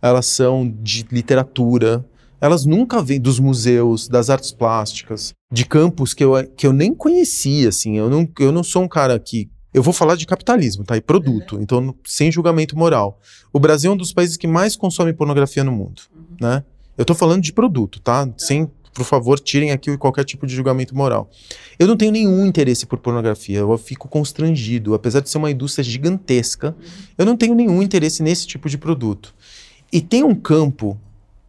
elas são de literatura, elas nunca vêm dos museus, das artes plásticas, de campos que eu, que eu nem conhecia, assim, eu não, eu não sou um cara que... Eu vou falar de capitalismo, tá? E produto, uhum. então sem julgamento moral. O Brasil é um dos países que mais consome pornografia no mundo, uhum. né? Eu tô falando de produto, tá? Sem, por favor, tirem aqui qualquer tipo de julgamento moral. Eu não tenho nenhum interesse por pornografia, eu fico constrangido, apesar de ser uma indústria gigantesca, eu não tenho nenhum interesse nesse tipo de produto. E tem um campo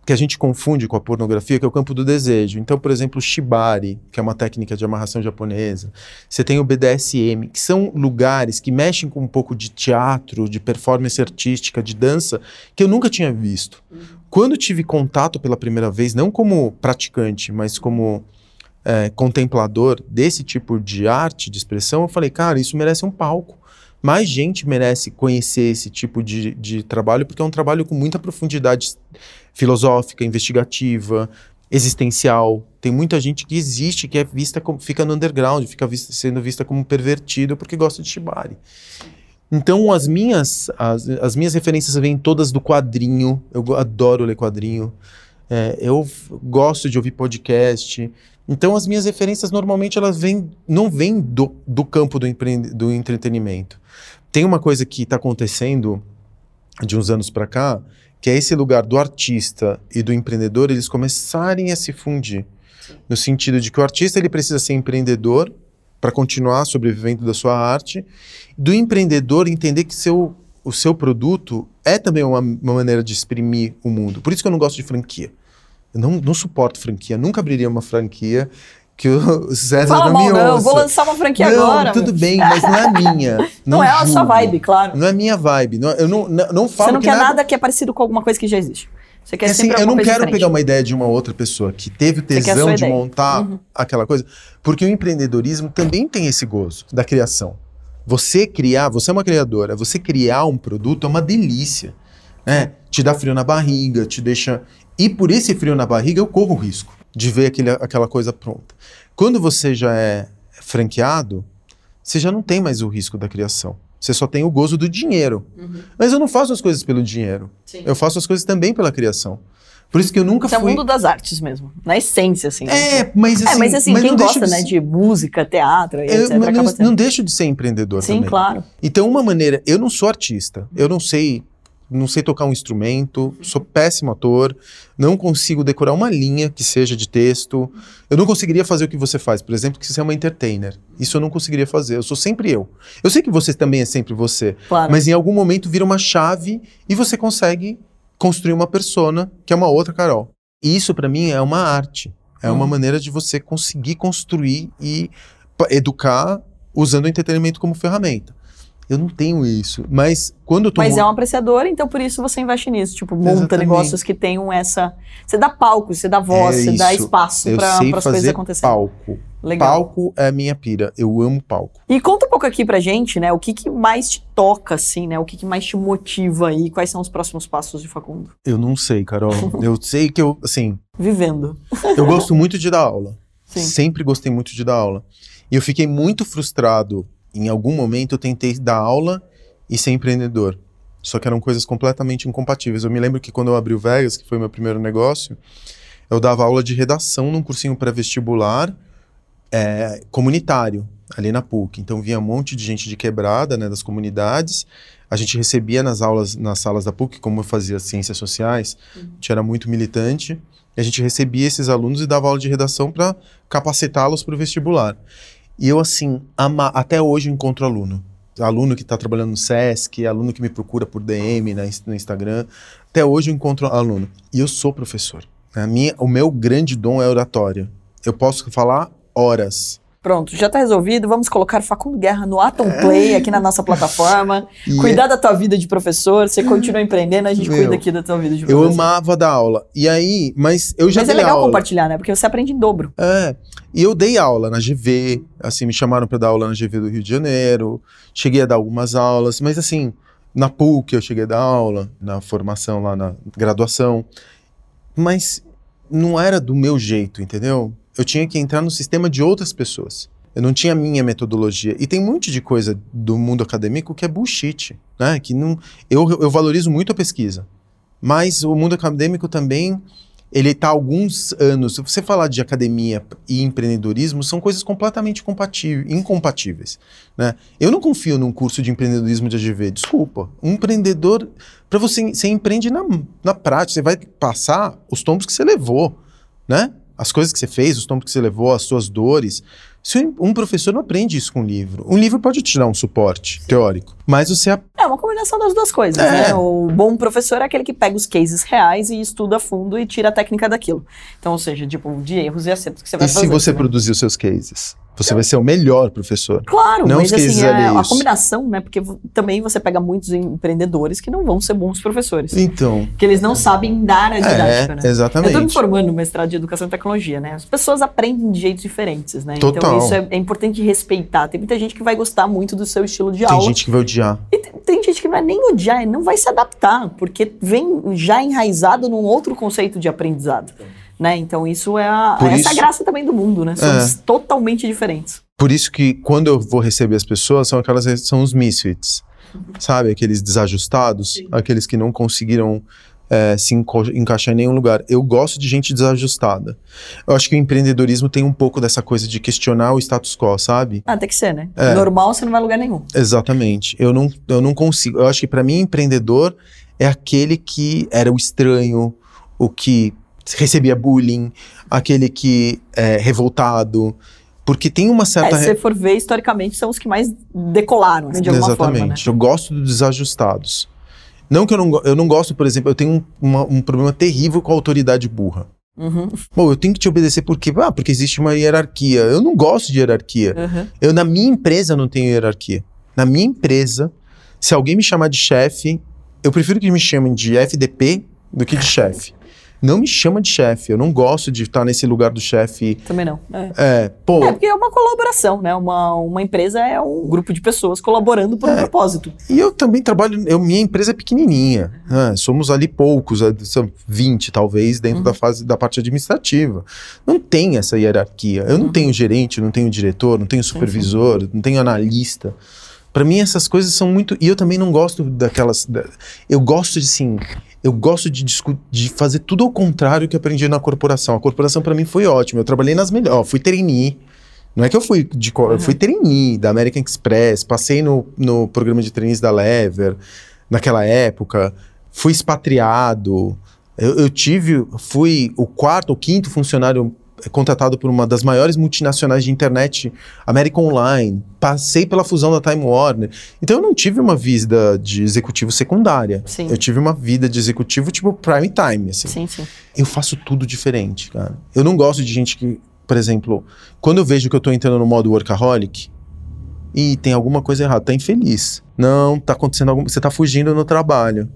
que a gente confunde com a pornografia, que é o campo do desejo. Então, por exemplo, o shibari, que é uma técnica de amarração japonesa. Você tem o BDSM, que são lugares que mexem com um pouco de teatro, de performance artística, de dança, que eu nunca tinha visto. Uhum. Quando tive contato pela primeira vez, não como praticante, mas como é, contemplador desse tipo de arte, de expressão, eu falei, cara, isso merece um palco mais gente merece conhecer esse tipo de, de trabalho, porque é um trabalho com muita profundidade filosófica, investigativa, existencial. Tem muita gente que existe, que é vista como, fica no underground, fica vista, sendo vista como pervertido porque gosta de shibari. Então as minhas as, as minhas referências vêm todas do quadrinho. Eu adoro ler quadrinho. É, eu gosto de ouvir podcast. Então as minhas referências normalmente elas vêm, não vêm do, do campo do, do entretenimento. Tem uma coisa que está acontecendo de uns anos para cá, que é esse lugar do artista e do empreendedor eles começarem a se fundir. No sentido de que o artista ele precisa ser empreendedor para continuar sobrevivendo da sua arte, do empreendedor entender que seu, o seu produto é também uma, uma maneira de exprimir o mundo. Por isso que eu não gosto de franquia. Eu não, não suporto franquia, nunca abriria uma franquia que o *laughs* César Fala não mal, me ouça. Não, vou lançar uma franquia não, agora. tudo meu. bem, mas não é minha. *laughs* Não, não é a sua vibe, claro. Não é minha vibe. Não, eu não, não, não falo Você não que quer nada... nada que é parecido com alguma coisa que já existe. Você quer assim, eu não quero pegar uma ideia de uma outra pessoa que teve o tesão de montar uhum. aquela coisa, porque o empreendedorismo também tem esse gozo da criação. Você criar, você é uma criadora, você criar um produto é uma delícia, né? Te dá frio na barriga, te deixa e por esse frio na barriga eu corro o risco de ver aquele, aquela coisa pronta. Quando você já é franqueado, você já não tem mais o risco da criação. Você só tem o gozo do dinheiro. Uhum. Mas eu não faço as coisas pelo dinheiro. Sim. Eu faço as coisas também pela criação. Por isso que eu nunca Isso fui... é o mundo das artes mesmo, na essência, assim. É, mas assim... É, mas assim, mas quem gosta, de... né, de música, teatro, e etc, mas não, não deixo de ser empreendedor Sim, também. claro. Então, uma maneira... Eu não sou artista, eu não sei não sei tocar um instrumento, sou péssimo ator, não consigo decorar uma linha que seja de texto. Eu não conseguiria fazer o que você faz, por exemplo, que você é uma entertainer. Isso eu não conseguiria fazer, eu sou sempre eu. Eu sei que você também é sempre você, claro. mas em algum momento vira uma chave e você consegue construir uma persona que é uma outra Carol. E isso para mim é uma arte, é hum. uma maneira de você conseguir construir e educar usando o entretenimento como ferramenta. Eu não tenho isso. Mas quando eu tô. Mas é um apreciador, então por isso você investe nisso. Tipo, monta Exatamente. negócios que tenham essa. Você dá palco, você dá voz, é você dá espaço para as coisas acontecerem. Palco. Legal. Palco é a minha pira. Eu amo palco. E conta um pouco aqui pra gente, né? O que, que mais te toca, assim, né? O que, que mais te motiva aí? Quais são os próximos passos de Facundo? Eu não sei, Carol. *laughs* eu sei que eu, assim. Vivendo. eu gosto muito de dar aula. Sim. Sempre gostei muito de dar aula. E eu fiquei muito frustrado em algum momento eu tentei dar aula e ser empreendedor. Só que eram coisas completamente incompatíveis. Eu me lembro que quando eu abri o Vegas, que foi meu primeiro negócio, eu dava aula de redação num cursinho pré-vestibular é, comunitário ali na PUC. Então vinha um monte de gente de quebrada, né, das comunidades. A gente recebia nas aulas, nas salas da PUC, como eu fazia ciências sociais, uhum. a gente era muito militante. E a gente recebia esses alunos e dava aula de redação para capacitá-los para o vestibular. E eu, assim, ama, até hoje eu encontro aluno. Aluno que está trabalhando no SESC, aluno que me procura por DM na, no Instagram. Até hoje eu encontro aluno. E eu sou professor. A minha, o meu grande dom é oratória. Eu posso falar horas. Pronto, já está resolvido. Vamos colocar Facundo Guerra no Atom Play aqui na nossa plataforma. Yeah. *laughs* Cuidar é da tua vida de professor. Você continua empreendendo, a gente Meu, cuida aqui da tua vida de professor. Eu amava dar aula. E aí, mas eu já mas é dei aula. Mas é legal aula. compartilhar, né? Porque você aprende em dobro. É. E eu dei aula na GV. Assim, me chamaram para dar aula na GV do Rio de Janeiro. Cheguei a dar algumas aulas. Mas assim, na PUC eu cheguei a dar aula. Na formação lá, na graduação. Mas não era do meu jeito, entendeu? Eu tinha que entrar no sistema de outras pessoas. Eu não tinha a minha metodologia. E tem um monte de coisa do mundo acadêmico que é bullshit, né? Que não, eu, eu valorizo muito a pesquisa. Mas o mundo acadêmico também, ele está alguns anos. Se você falar de academia e empreendedorismo, são coisas completamente incompatíveis. Né? Eu não confio num curso de empreendedorismo de AGV. Desculpa. Um empreendedor, para você, você empreende na, na prática. Você vai passar os tombos que você levou, né? As coisas que você fez, os tombos que você levou, as suas dores. Se um professor não aprende isso com um livro. Um livro pode te dar um suporte teórico, mas você... É uma combinação das duas coisas, é. né? O bom professor é aquele que pega os cases reais e estuda a fundo e tira a técnica daquilo. Então, ou seja, tipo, de erros e acertos que você vai e fazer. E se você produzir os seus cases? Você vai ser o melhor professor. Claro, não mas assim, é a combinação, né? Porque também você pega muitos empreendedores que não vão ser bons professores. Então. Que eles não sabem dar a didática, é, né? Exatamente. Eu estou me formando no mestrado de educação e tecnologia, né? As pessoas aprendem de jeitos diferentes, né? Então, Total. Então isso é, é, importante respeitar. Tem muita gente que vai gostar muito do seu estilo de tem aula. Tem gente que vai odiar. E tem, tem, gente que não é nem odiar, não vai se adaptar, porque vem já enraizado num outro conceito de aprendizado. Né? Então isso é a, essa isso, é a graça também do mundo, né? Somos é. totalmente diferentes. Por isso que quando eu vou receber as pessoas, são aquelas são os misfits, sabe? Aqueles desajustados, Sim. aqueles que não conseguiram é, se encaixar em nenhum lugar. Eu gosto de gente desajustada. Eu acho que o empreendedorismo tem um pouco dessa coisa de questionar o status quo, sabe? Ah, tem que ser, né? É. Normal você não vai a lugar nenhum. Exatamente. Eu não, eu não consigo. Eu acho que para mim, empreendedor é aquele que era o estranho, o que recebia bullying, aquele que é revoltado, porque tem uma certa. É, se você for ver, historicamente, são os que mais decolaram, né, de alguma Exatamente. forma. Né? Eu gosto dos desajustados. Não que eu não, eu não gosto, por exemplo, eu tenho um, uma, um problema terrível com a autoridade burra. Uhum. Bom, eu tenho que te obedecer porque, ah, porque existe uma hierarquia. Eu não gosto de hierarquia. Uhum. Eu, na minha empresa, não tenho hierarquia. Na minha empresa, se alguém me chamar de chefe, eu prefiro que me chamem de FDP do que de *laughs* chefe não me chama de chefe. Eu não gosto de estar nesse lugar do chefe. Também não. É. é, pô. É, porque é uma colaboração, né? Uma, uma empresa é um grupo de pessoas colaborando por um é. propósito. E eu também trabalho. Eu, minha empresa é pequenininha. Né? Somos ali poucos, é, são 20 talvez, dentro uhum. da fase da parte administrativa. Não tem essa hierarquia. Eu não uhum. tenho gerente, não tenho diretor, não tenho supervisor, sim. não tenho analista. Para mim essas coisas são muito e eu também não gosto daquelas da, eu gosto de sim eu gosto de, de fazer tudo ao contrário que aprendi na corporação. A corporação para mim foi ótima. Eu trabalhei nas melhores. Fui trainee. Não é que eu fui de uhum. eu fui trainee da American Express, passei no, no programa de trainees da Lever naquela época, fui expatriado. Eu, eu tive, fui o quarto ou quinto funcionário é contratado por uma das maiores multinacionais de internet, American Online. Passei pela fusão da Time Warner. Então eu não tive uma vida de executivo secundária. Sim. Eu tive uma vida de executivo tipo prime time, assim. Sim, sim. Eu faço tudo diferente, cara. Eu não gosto de gente que, por exemplo, quando eu vejo que eu tô entrando no modo workaholic e tem alguma coisa errada, tá infeliz. Não, tá acontecendo alguma, você tá fugindo no trabalho.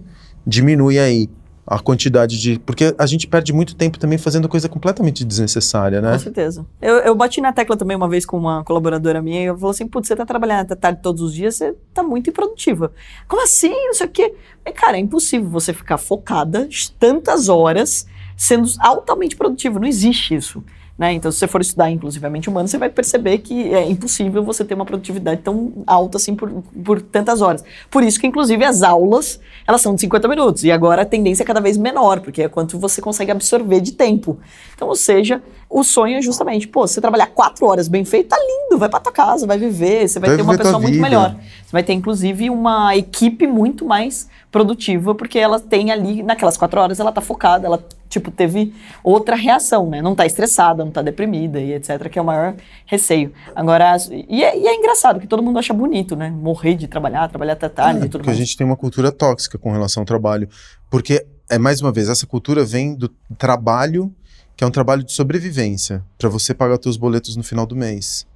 Diminui aí a quantidade de. Porque a gente perde muito tempo também fazendo coisa completamente desnecessária, né? Com certeza. Eu, eu bati na tecla também uma vez com uma colaboradora minha e eu falei assim: putz, você tá trabalhando até tarde todos os dias, você tá muito improdutiva. Como assim? Não sei o quê. Cara, é impossível você ficar focada tantas horas sendo altamente produtivo. Não existe isso. Né? Então, se você for estudar, inclusivamente, humano, você vai perceber que é impossível você ter uma produtividade tão alta assim por, por tantas horas. Por isso que, inclusive, as aulas, elas são de 50 minutos. E agora a tendência é cada vez menor, porque é quanto você consegue absorver de tempo. Então, ou seja, o sonho é justamente, pô, você trabalhar quatro horas bem feito, tá lindo, vai pra tua casa, vai viver, você vai, vai ter uma pessoa muito melhor. Você vai ter, inclusive, uma equipe muito mais produtiva, porque ela tem ali, naquelas quatro horas, ela tá focada, ela, tipo, teve outra reação, né? Não tá estressada, não tá deprimida e etc., que é o maior receio. Agora, e é, e é engraçado, que todo mundo acha bonito, né? Morrer de trabalhar, trabalhar até tarde é, e tudo porque mais. a gente tem uma cultura tóxica com relação ao trabalho, porque, é mais uma vez, essa cultura vem do trabalho, que é um trabalho de sobrevivência, para você pagar seus boletos no final do mês.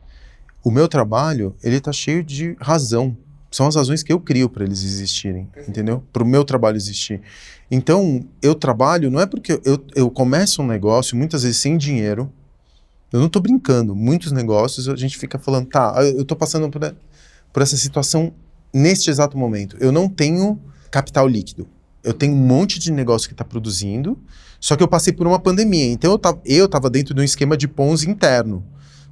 O meu trabalho, ele tá cheio de razão, são as razões que eu crio para eles existirem, entendeu? Para o meu trabalho existir. Então, eu trabalho, não é porque eu, eu começo um negócio, muitas vezes sem dinheiro. Eu não estou brincando. Muitos negócios a gente fica falando, tá, eu estou passando por, por essa situação neste exato momento. Eu não tenho capital líquido. Eu tenho um monte de negócio que está produzindo, só que eu passei por uma pandemia. Então, eu estava eu tava dentro de um esquema de Ponzi interno.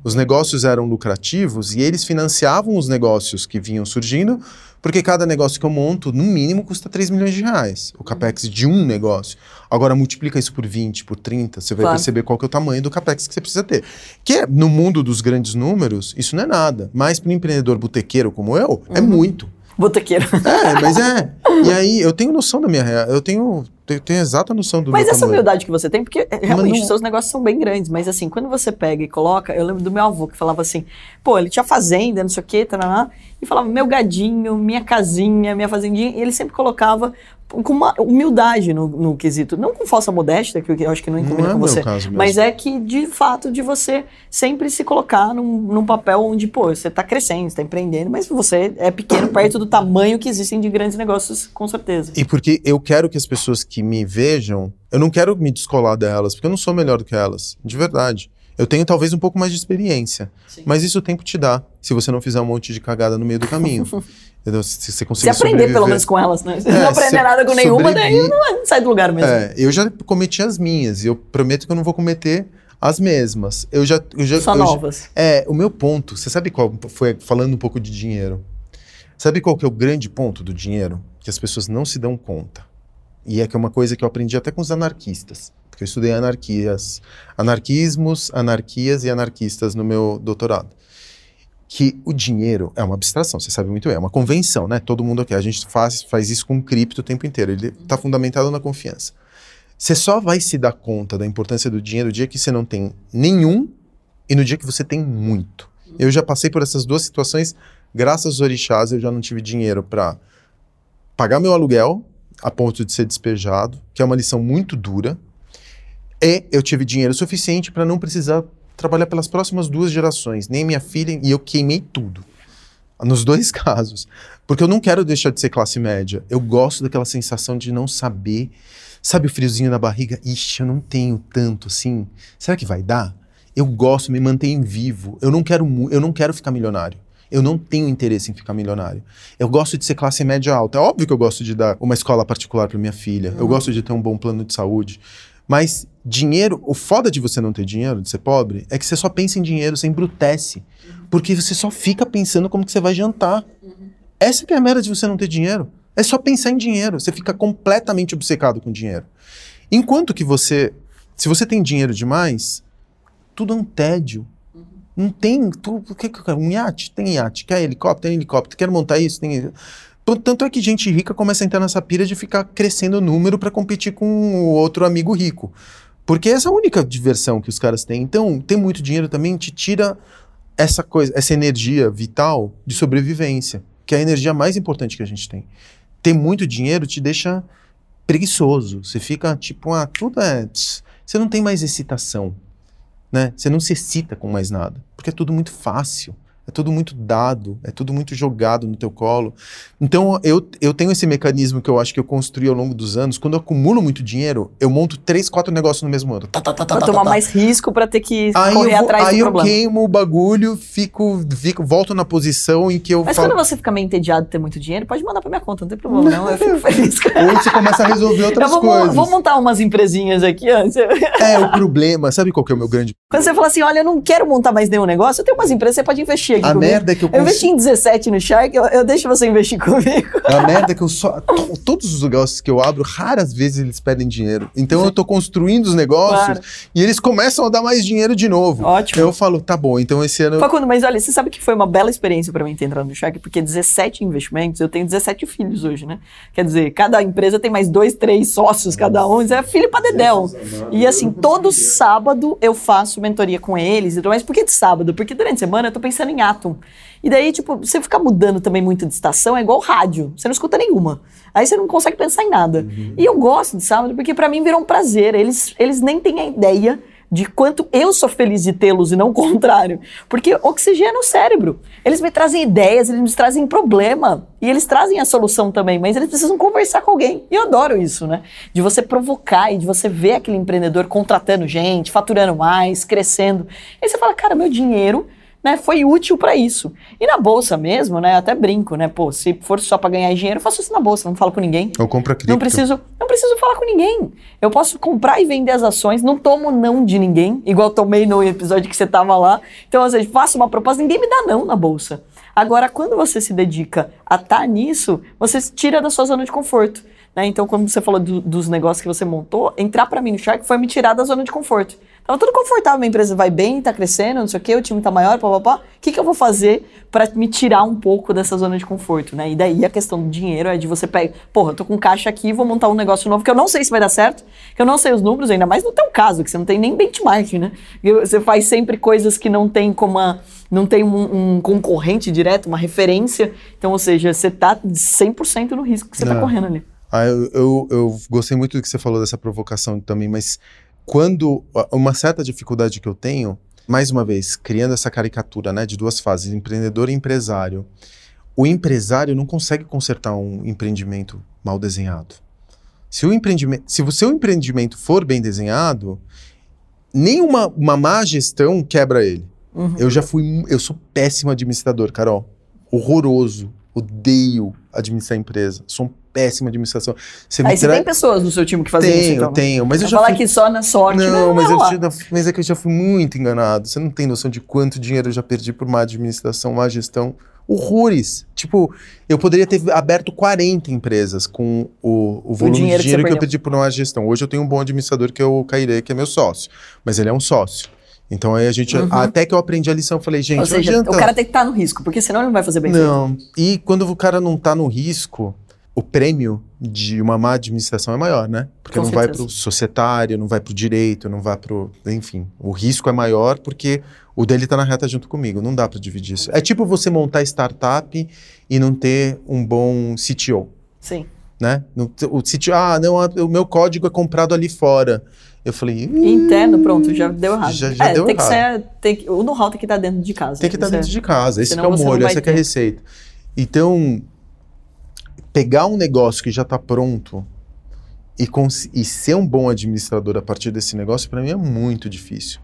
Os negócios eram lucrativos e eles financiavam os negócios que vinham surgindo, porque cada negócio que eu monto, no mínimo, custa 3 milhões de reais. O capex de um negócio. Agora, multiplica isso por 20, por 30, você vai claro. perceber qual que é o tamanho do capex que você precisa ter. Que é, no mundo dos grandes números, isso não é nada. Mas para um empreendedor botequeiro como eu, é uhum. é muito. Botequeiro. É, mas é. E aí, eu tenho noção da minha. Eu tenho tenho, tenho exata noção do Mas essa tamanho. humildade que você tem, porque é, realmente os seus negócios são bem grandes, mas assim, quando você pega e coloca, eu lembro do meu avô que falava assim, pô, ele tinha fazenda, não sei o quê, taraná, e falava meu gadinho, minha casinha, minha fazendinha, e ele sempre colocava com uma humildade no, no quesito, não com falsa modéstia, que eu acho que não combina é com você, mas é que de fato de você sempre se colocar num, num papel onde, pô, você está crescendo, está empreendendo, mas você é pequeno perto do tamanho que existem de grandes negócios, com certeza. E porque eu quero que as pessoas que me vejam, eu não quero me descolar delas, porque eu não sou melhor do que elas, de verdade. Eu tenho talvez um pouco mais de experiência, Sim. mas isso o tempo te dá, se você não fizer um monte de cagada no meio do caminho. *laughs* Se você conseguir Se aprender sobreviver. pelo menos com elas, né? Se é, não aprender nada com nenhuma, daí não sai do lugar mesmo. É, eu já cometi as minhas e eu prometo que eu não vou cometer as mesmas. Eu já, eu já, Só eu novas. Já, é, o meu ponto, você sabe qual foi falando um pouco de dinheiro? Sabe qual que é o grande ponto do dinheiro? Que as pessoas não se dão conta. E é que é uma coisa que eu aprendi até com os anarquistas. Eu estudei anarquias, anarquismos, anarquias e anarquistas no meu doutorado que o dinheiro é uma abstração, você sabe muito bem, é uma convenção, né? Todo mundo aqui, a gente faz, faz isso com cripto o tempo inteiro, ele está fundamentado na confiança. Você só vai se dar conta da importância do dinheiro no dia que você não tem nenhum e no dia que você tem muito. Eu já passei por essas duas situações, graças aos orixás eu já não tive dinheiro para pagar meu aluguel a ponto de ser despejado, que é uma lição muito dura, e eu tive dinheiro suficiente para não precisar trabalhar pelas próximas duas gerações, nem minha filha, e eu queimei tudo. Nos dois *laughs* casos. Porque eu não quero deixar de ser classe média. Eu gosto daquela sensação de não saber. Sabe o friozinho na barriga? Ixi, eu não tenho tanto assim. Será que vai dar? Eu gosto, me mantém vivo. Eu não quero, eu não quero ficar milionário. Eu não tenho interesse em ficar milionário. Eu gosto de ser classe média alta. É óbvio que eu gosto de dar uma escola particular para minha filha. Uhum. Eu gosto de ter um bom plano de saúde. Mas dinheiro, o foda de você não ter dinheiro, de ser pobre, é que você só pensa em dinheiro, você embrutece. Porque você só fica pensando como que você vai jantar. Essa que é a merda de você não ter dinheiro. É só pensar em dinheiro. Você fica completamente obcecado com dinheiro. Enquanto que você, se você tem dinheiro demais, tudo é um tédio. Não tem. Tu, que, um iate? Tem iate. Quer helicóptero? Tem helicóptero. Quer montar isso? Tem. Tanto é que gente rica começa a entrar nessa pira de ficar crescendo o número para competir com o outro amigo rico. Porque essa é a única diversão que os caras têm. Então, ter muito dinheiro também te tira essa coisa, essa energia vital de sobrevivência, que é a energia mais importante que a gente tem. Ter muito dinheiro te deixa preguiçoso. Você fica tipo, ah, tudo é. Você não tem mais excitação. Né? Você não se excita com mais nada. Porque é tudo muito fácil. É tudo muito dado, é tudo muito jogado no teu colo. Então, eu, eu tenho esse mecanismo que eu acho que eu construí ao longo dos anos. Quando eu acumulo muito dinheiro, eu monto três, quatro negócios no mesmo ano. Tá, tá, tá, tá, pra tomar mais risco para ter que aí correr vou, atrás do problema. Aí eu queimo o bagulho, fico, fico, volto na posição em que eu Mas falo... quando você fica meio entediado de ter muito dinheiro, pode mandar pra minha conta, não tem problema não, eu fico feliz. *laughs* Ou você começa a resolver outras eu vou, coisas. Vou montar umas empresinhas aqui antes. É, o problema, sabe qual que é o meu grande... Quando você fala assim, olha, eu não quero montar mais nenhum negócio, eu tenho umas empresas, você pode investir investir aqui A comigo. merda é que eu Eu investi em 17 no Shark, eu, eu deixo você investir *laughs* comigo. A merda é que eu só. to- Todos os negócios que eu abro, raras vezes eles pedem dinheiro. Então eu tô construindo os negócios Claro. e eles começam a dar mais dinheiro de novo. Ótimo. Eu falo, tá bom, então esse ano. Facundo, mas olha, você sabe que foi uma bela experiência pra mim ter entrado no Shark, porque 17 investimentos, eu tenho 17 filhos hoje, né? Quer dizer, cada empresa tem mais dois, três sócios, cada um, é filho pra dedéu. E assim, todo sábado eu faço mentoria com eles, e tudo mais. Por que de sábado? Porque durante a semana eu tô pensando em Atom. E daí, tipo, você ficar mudando também muito de estação é igual rádio, você não escuta nenhuma. Aí você não consegue pensar em nada. E eu gosto de sábado porque pra mim virou um prazer. Eles, eles nem têm a ideia de quanto eu sou feliz de tê-los e não o *laughs* contrário. Porque oxigena o cérebro. Eles me trazem ideias, eles me trazem problema. E eles trazem a solução também, mas eles precisam conversar com alguém. E eu adoro isso, né? De você provocar e de você ver aquele empreendedor contratando gente, faturando mais, crescendo. Aí você fala, cara, meu dinheiro. Né, foi útil para isso. E na bolsa mesmo, né? Até brinco, né? Pô, se for só para ganhar dinheiro, eu faço isso na bolsa, não falo com ninguém. Eu compro cripto. Não preciso, não preciso falar com ninguém. Eu posso comprar e vender as ações, não tomo não de ninguém, igual tomei no episódio que você tava lá. Então, ou seja, faço uma proposta, ninguém me dá não na bolsa. Agora, quando você se dedica a estar nisso, você se tira da sua zona de conforto. Né? Então, quando você falou do- dos negócios que você montou, entrar para mim no Shark foi me tirar da zona de conforto. Tava tudo confortável, minha empresa vai bem, tá crescendo, não sei o quê, o time tá maior, papapá. O que, que eu vou fazer para me tirar um pouco dessa zona de conforto, né? E daí a questão do dinheiro é de você pegar, porra, eu tô com caixa aqui, vou montar um negócio novo que eu não sei se vai dar certo, que eu não sei os números, ainda mais no teu caso, que você não tem nem benchmark, né? Você faz sempre coisas que não tem como a, não tem um, um concorrente direto, uma referência. Então, ou seja, você tá 100% no risco que você tá Não. correndo ali. Ah, eu, eu, eu gostei muito do que você falou dessa provocação também, mas quando uma certa dificuldade que eu tenho, mais uma vez, criando essa caricatura né, de duas fases, empreendedor e empresário. O empresário não consegue consertar um empreendimento mal desenhado. Se o empreendimento, se o seu empreendimento for bem desenhado, nenhuma uma má gestão quebra ele. Uhum. Eu já fui, eu sou péssimo administrador, Carol. Horroroso. Odeio administrar empresa. Sou um péssimo administração. Você Aí você tra- tem pessoas no seu time que fazem isso, tenho, então. tenho, mas eu já falar fui... que só na sorte, né? Não, mas, eu já- mas é que eu já fui muito enganado. Você não tem noção de quanto dinheiro eu já perdi por má administração, má gestão. Horrores. Tipo, eu poderia ter aberto 40 empresas com o, o volume dinheiro de que dinheiro que, eu perdeu. perdi por má gestão. Hoje eu tenho um bom administrador que é o Caire, que é meu sócio. Mas ele é um sócio. Então aí a gente. Uhum. Até que eu aprendi a lição, eu falei, gente, Ou seja, não o cara tem que estar no risco, porque senão ele não vai fazer bem feito. Não. E quando o cara não tá no risco, o prêmio de uma má administração é maior, né? Porque Com não vai certeza. pro societário, não vai pro direito, não vai pro. Enfim, o risco é maior porque o dele tá na reta junto comigo. Não dá pra dividir isso. É tipo você montar startup e não ter um bom CTO, Sim. né? O CTO, ah, não, o meu código é comprado ali fora. Eu falei, "Ih, Interno, pronto, já deu errado. Já- já é, deu tem que errado. ser. Tem que, o know-how tem que estar dentro de casa. Tem que estar Isso é- dentro de casa. Esse que é o molho, essa que é a receita. Então, pegar um negócio que já está pronto e, e ser um bom administrador a partir desse negócio, para mim é muito difícil.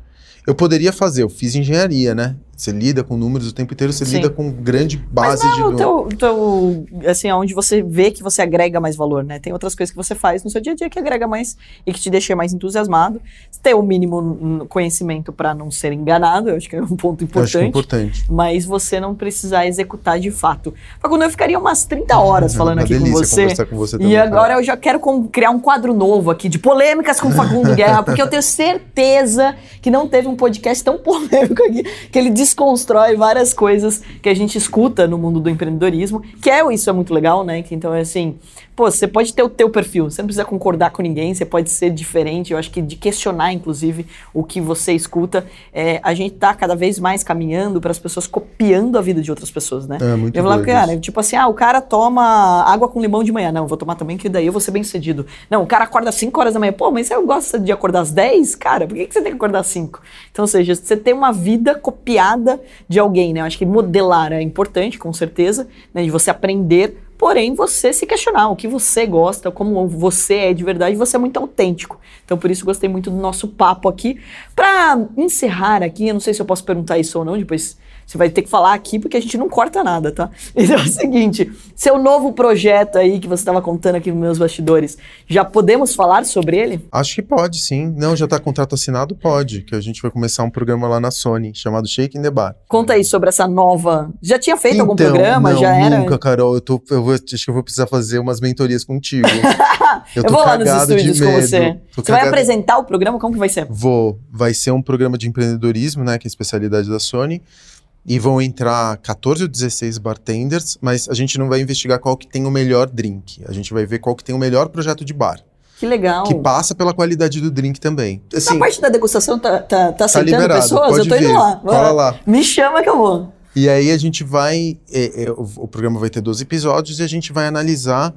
Eu poderia fazer, eu fiz engenharia, né? Você lida com números o tempo inteiro, você Sim. lida com grande Mas base não de. o teu, teu, assim, onde você vê que você agrega mais valor, né? Tem outras coisas que você faz no seu dia a dia que agrega mais e que te deixa mais entusiasmado. Ter o mínimo conhecimento para não ser enganado, eu acho que é um ponto Eu acho é importante. importante. Mas você não precisar executar de fato. Facundo, eu ficaria umas 30 *laughs* horas falando aqui com você. com você E agora eu já quero criar um quadro novo aqui de polêmicas com Facundo Guerra, porque eu tenho certeza que não teve um podcast tão *laughs* polêmico aqui, que ele desconstrói várias coisas que a gente escuta no mundo do empreendedorismo, que é isso é muito legal, né? Que então é assim, pô, você pode ter o teu perfil, você não precisa concordar com ninguém, você pode ser diferente. Eu acho que de questionar, inclusive, o que você escuta, é, a gente tá cada vez mais caminhando para as pessoas copiando a vida de outras pessoas, né? É muito eu falava, cara, isso. tipo assim, ah, o cara toma água com limão de manhã. Não, vou tomar também, que daí eu vou ser bem sucedido. Não, o cara acorda às 5 horas da manhã. Pô, mas você gosta de acordar às 10? Cara, por que, que você tem que acordar às 5? Então, ou seja, você tem uma vida copiada de alguém, né? Eu acho que modelar é importante, com certeza, né? De você aprender, porém, você se questionar o que você gosta, como você é de verdade, você é muito autêntico. Então, por isso, gostei muito do nosso papo aqui. Pra encerrar aqui, eu não sei se eu posso perguntar isso ou não, depois Você vai ter que falar aqui porque a gente não corta nada, tá? *laughs* Então é o seguinte: seu novo projeto aí que você estava contando aqui nos meus bastidores, já podemos falar sobre ele? Acho que pode, sim. Não, já está contrato assinado? Pode. Que a gente vai começar um programa lá na Sony chamado Shake in the Bar. Conta aí sobre essa nova. Já tinha feito então, algum programa? Não, já era? Nunca, Carol. Eu, tô, eu vou, acho que eu vou precisar fazer umas mentorias contigo. *laughs* eu, eu vou lá nos estúdios com você. Tô você cagado. vai apresentar o programa? Como que vai ser? Vou. Vai ser um programa de empreendedorismo, né? Que é a especialidade da Sony. E vão entrar 14 ou 16 bartenders, mas a gente não vai investigar qual que tem o melhor drink. A gente vai ver qual que tem o melhor projeto de bar. Que legal. Que passa pela qualidade do drink também. Assim, a parte da degustação tá, tá, tá, tá aceitando tá pessoas? eu tô indo lá. Cola lá. Me chama que eu vou. E aí a gente vai. É, é, o, o programa vai ter 12 episódios e a gente vai analisar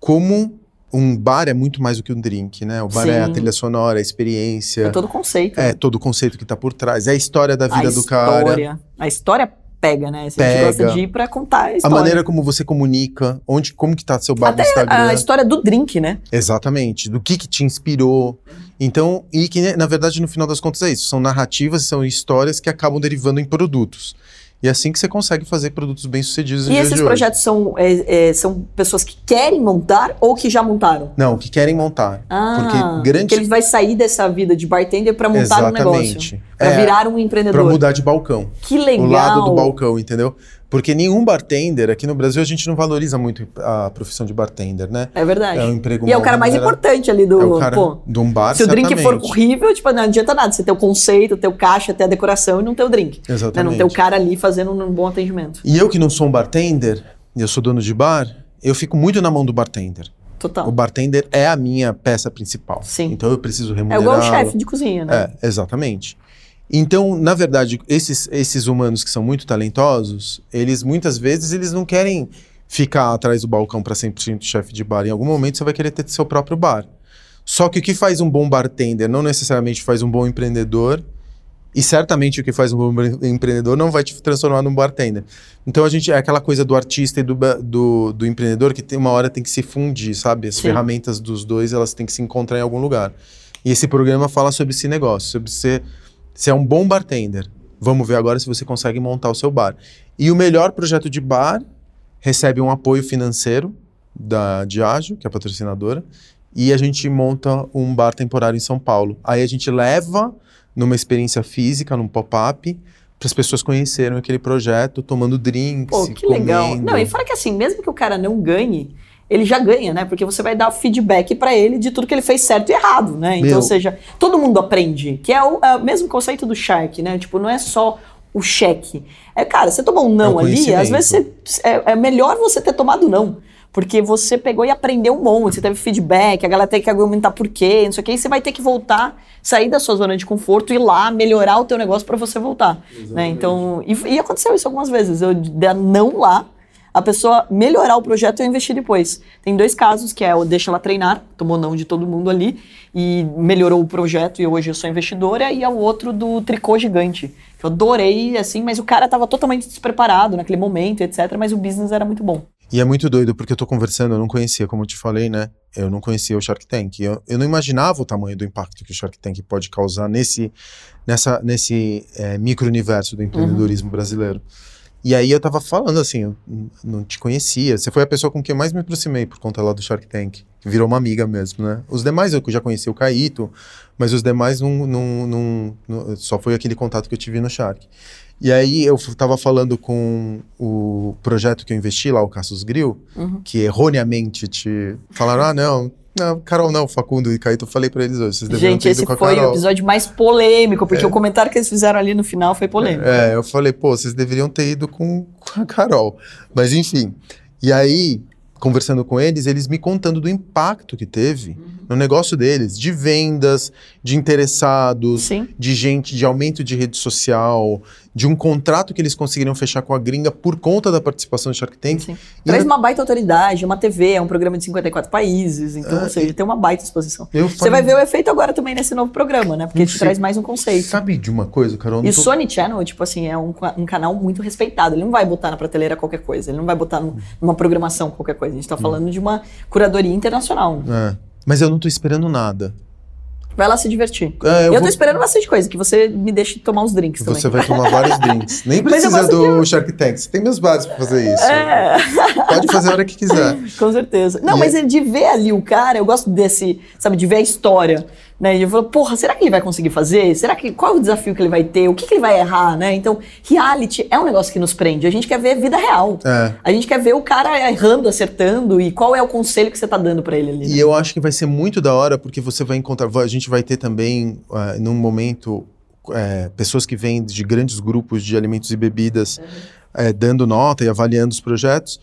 como um bar é muito mais do que um drink, né? O bar Sim. é a trilha sonora, a experiência. É todo o conceito. É, todo o conceito que está por trás. É a história da vida a do história. cara. A história pega, né? Você pega. gosta de ir pra contar a história. A maneira como você comunica, onde, como que tá seu bar Até no Instagram. a história do drink, né? Exatamente. Do que que te inspirou. Então, e que na verdade no final das contas é isso. São narrativas, são histórias que acabam derivando em produtos. E é assim que você consegue fazer produtos bem-sucedidos. E esses projetos são, é, é, são pessoas que querem montar ou que já montaram? Não, que querem montar. Ah, porque grande... porque ele vai sair dessa vida de bartender para montar Exatamente. um negócio. Para é, virar um empreendedor. Para mudar de balcão. Que legal. O lado do balcão, entendeu? Porque nenhum bartender, aqui no Brasil, a gente não valoriza muito a profissão de bartender, né? É verdade. É um emprego E é o cara mais importante ali do. É o cara pô, de um bar. Se o drink for horrível, tipo, não adianta nada. Você ter o conceito, ter o caixa, ter a decoração e não ter o drink. Exatamente. Né? Não ter o cara ali fazendo um bom atendimento. E eu que não sou um bartender, eu sou dono de bar, eu fico muito na mão do bartender. Total. O bartender é a minha peça principal. Sim. Então eu preciso remunerar. É igual o chefe de cozinha, né? É, exatamente. Então, na verdade, esses, esses humanos que são muito talentosos, eles muitas vezes eles não querem ficar atrás do balcão para sempre chefe de bar. Em algum momento você vai querer ter seu próprio bar. Só que o que faz um bom bartender não necessariamente faz um bom empreendedor. E certamente o que faz um bom empreendedor não vai te transformar num bartender. Então a gente é aquela coisa do artista e do, do, do empreendedor que tem uma hora tem que se fundir, sabe? As Sim. ferramentas dos dois elas têm que se encontrar em algum lugar. E esse programa fala sobre esse negócio, sobre ser você é um bom bartender. Vamos ver agora se você consegue montar o seu bar. E o melhor projeto de bar recebe um apoio financeiro da Diageo, que é a patrocinadora, e a gente monta um bar temporário em São Paulo. Aí a gente leva numa experiência física, num pop-up, para as pessoas conhecerem aquele projeto, tomando drinks, Pô, que comendo. legal. Não, e fora que assim, mesmo que o cara não ganhe, ele já ganha, né? Porque você vai dar feedback para ele de tudo que ele fez certo e errado, né? Então, Meu. ou seja, todo mundo aprende, que é o, é o mesmo conceito do Shark, né? Tipo, não é só o cheque. É, cara, você tomou um não é ali, às vezes você, é, é, melhor você ter tomado não. Porque você pegou e aprendeu um monte, você teve feedback, a galera tem que argumentar por quê, não sei o quê, e você vai ter que voltar, sair da sua zona de conforto e ir lá melhorar o teu negócio para você voltar. Né? Então, e, e, aconteceu isso algumas vezes. Eu der não lá, a pessoa melhorar o projeto e investir depois. Tem dois casos, que é o deixa ela treinar, tomou não de todo mundo ali, e melhorou o projeto e hoje eu sou investidora, e é o outro do tricô gigante, que eu adorei, assim, mas o cara estava totalmente despreparado naquele momento, etc, mas o business era muito bom. E é muito doido, porque eu tô conversando, eu não conhecia, como eu te falei, né? Eu não conhecia o Shark Tank. Eu, eu não imaginava o tamanho do impacto que o Shark Tank pode causar nesse, nessa, nesse é, micro-universo do empreendedorismo uhum. brasileiro. E aí eu tava falando assim, eu não te conhecia. Você foi a pessoa com quem eu mais me aproximei por conta lá do Shark Tank. Virou uma amiga mesmo, né? Os demais eu já conheci o Caíto, mas os demais não, não, não, não, só foi aquele contato que eu tive no Shark. E aí eu tava falando com o projeto que eu investi lá, o Cassius Grill, uhum. que erroneamente te falaram, ah, não, não, Carol não, Facundo e Caíto, eu falei pra eles hoje. Vocês Gente, esse foi o episódio mais polêmico, porque é. o comentário que eles fizeram ali no final foi polêmico. É, eu falei, pô, vocês deveriam ter ido com, com a Carol. Mas enfim. E aí, conversando com eles, eles me contando do impacto que teve uhum. No negócio deles, de vendas, de interessados, Sim. de gente, de aumento de rede social, de um contrato que eles conseguiram fechar com a gringa por conta da participação do Shark Tank. Sim. Traz uma baita autoridade, uma TV, é um programa de 54 países, então, ou seja, tem uma baita exposição. Você vai ver o efeito agora também nesse novo programa, né? Porque ele traz mais um conceito. Sabe de uma coisa, Carol? E o tô... Sony Channel, tipo assim, é um, um, canal muito respeitado. Ele não vai botar na prateleira qualquer coisa, ele não vai botar numa programação qualquer coisa. A gente tá falando hum. de uma curadoria internacional. É. Mas eu não tô esperando nada. Vai lá se divertir. É, eu, eu vou... tô esperando bastante coisa, que você me deixe tomar uns drinks também. Você vai tomar vários drinks. Nem *laughs* precisa do que... Shark Tank. Você tem meus bares pra fazer isso. É. Pode fazer a hora que quiser. *laughs* Com certeza. Não, e mas é... de ver ali o cara, eu gosto desse, sabe, de ver a história. Né? E eu falo, porra, será que ele vai conseguir fazer? Será que qual é o desafio que ele vai ter? O que, que ele vai errar, né? Então, reality é um negócio que nos prende. A gente quer ver vida real. É. A gente quer ver o cara errando, acertando e qual é o conselho que você tá dando para ele ali. Né? E eu acho que vai ser muito da hora porque você vai encontrar, a gente vai ter também uh, num momento é, pessoas que vêm de grandes grupos de alimentos e bebidas uhum. é, dando nota e avaliando os projetos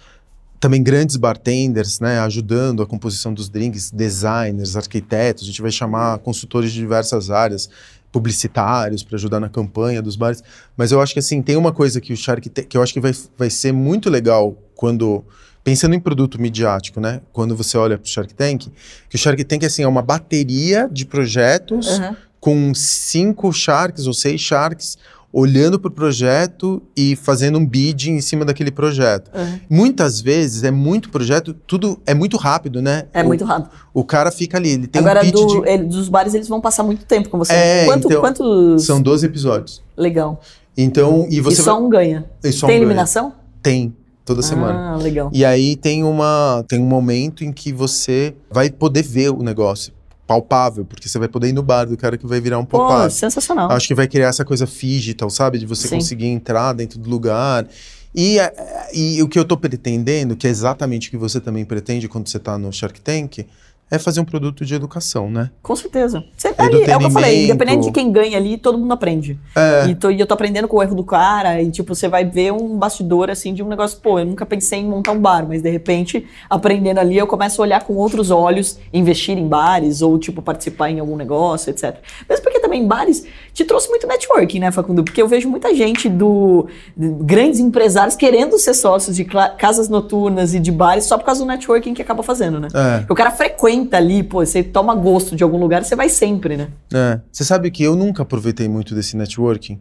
também grandes bartenders, né, ajudando a composição dos drinks, designers, arquitetos, a gente vai chamar consultores de diversas áreas, publicitários para ajudar na campanha dos bares, mas eu acho que assim, tem uma coisa que o Shark que eu acho que vai, vai ser muito legal quando pensando em produto midiático, né? Quando você olha para o Shark Tank, que o Shark Tank assim, é uma bateria de projetos uhum. com cinco sharks ou seis sharks olhando para o projeto e fazendo um bidding em cima daquele projeto. Uhum. Muitas vezes é muito projeto, tudo é muito rápido, né? É o, muito rápido. O cara fica ali, ele tem Agora, um do, de... ele, dos bares eles vão passar muito tempo com você. É, Quanto, então, quantos... São 12 episódios. Legal. Então, e você e só vai... um ganha. só tem um eliminação? Ganha. Tem toda semana. Ah, legal. E aí tem uma tem um momento em que você vai poder ver o negócio palpável, porque você vai poder ir no bar do cara que vai virar um pop-up. sensacional. Acho que vai criar essa coisa digital, sabe? De você Sim. conseguir entrar dentro do lugar. E, é, e o que eu estou pretendendo, que é exatamente o que você também pretende quando você está no Shark Tank, é fazer um produto de educação, né? Com certeza. Você, é, é o que eu falei, independente de quem ganha ali, todo mundo aprende. É. E, tô, e, eu tô aprendendo com o erro do cara, e tipo, você vai ver um bastidor assim de um negócio, pô, eu nunca pensei em montar um bar, mas de repente, aprendendo ali, eu começo a olhar com outros olhos, investir em bares, ou tipo, participar em algum negócio, etc. Mesmo porque também bares te trouxe muito networking, né, Facundo? Porque eu vejo muita gente do de grandes empresários querendo ser sócios de casas noturnas e de bares só por causa do networking que acaba fazendo, né? É. O cara frequenta ali, pô, você toma gosto de algum lugar, você vai sempre, né? É. Você sabe que eu nunca aproveitei muito desse networking.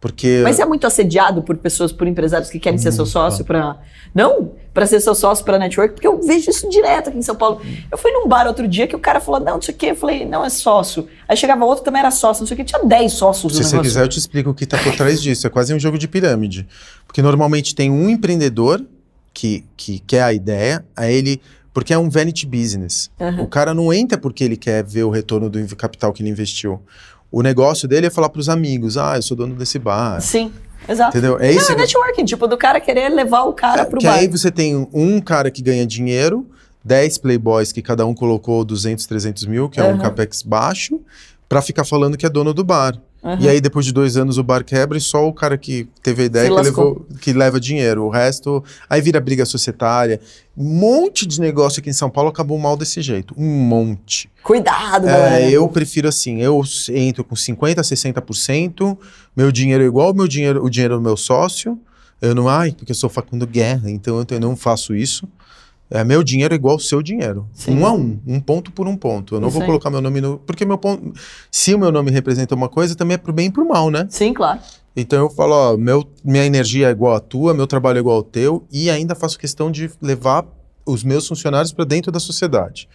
Porque... Mas é muito assediado por pessoas, por empresários que querem ser seu sócio para. Não, para ser seu sócio para network, porque eu vejo isso direto aqui em São Paulo. Eu fui num bar outro dia que o cara falou, não, não sei o quê. Eu falei, não, é sócio. Aí chegava outro também era sócio, não sei o quê. Tinha 10 sócios Se você quiser, eu te explico o que está por trás disso. É quase um jogo de pirâmide. Porque normalmente tem um empreendedor que, que quer a ideia, aí ele. Porque é um vanity business. Uhum. O cara não entra porque ele quer ver o retorno do capital que ele investiu o negócio dele é falar para os amigos, ah, eu sou dono desse bar. Sim. Exato. Entendeu? É isso. Não, é networking, tipo, do cara querer levar o cara é, pro que bar. aí você tem um cara que ganha dinheiro, 10 playboys que cada um colocou 200, 300 mil, que é uhum. um capex baixo, para ficar falando que é dono do bar. Uhum. E aí, depois de dois anos, o bar quebra e só o cara que teve a ideia que, levou, que, leva dinheiro. O resto, aí vira briga societária. Um monte de negócio aqui em São Paulo acabou mal desse jeito. Um monte. Cuidado, é, galera. Eu prefiro assim, eu entro com 50%, 60%, meu dinheiro é igual meu dinheiro, o dinheiro do meu sócio. Eu não, ai, porque eu sou Facundo Guerra, então eu não faço isso. É, meu dinheiro é igual ao seu dinheiro. Sim. Um a um, um ponto por um ponto. Eu não Isso vou aí. colocar meu nome no. Porque meu ponto. Se o meu nome representa uma coisa, também é pro bem e pro mal, né? Sim, claro. Então eu falo, ó, meu, minha energia é igual à tua, meu trabalho é igual ao teu, e ainda faço questão de levar os meus funcionários para dentro da sociedade.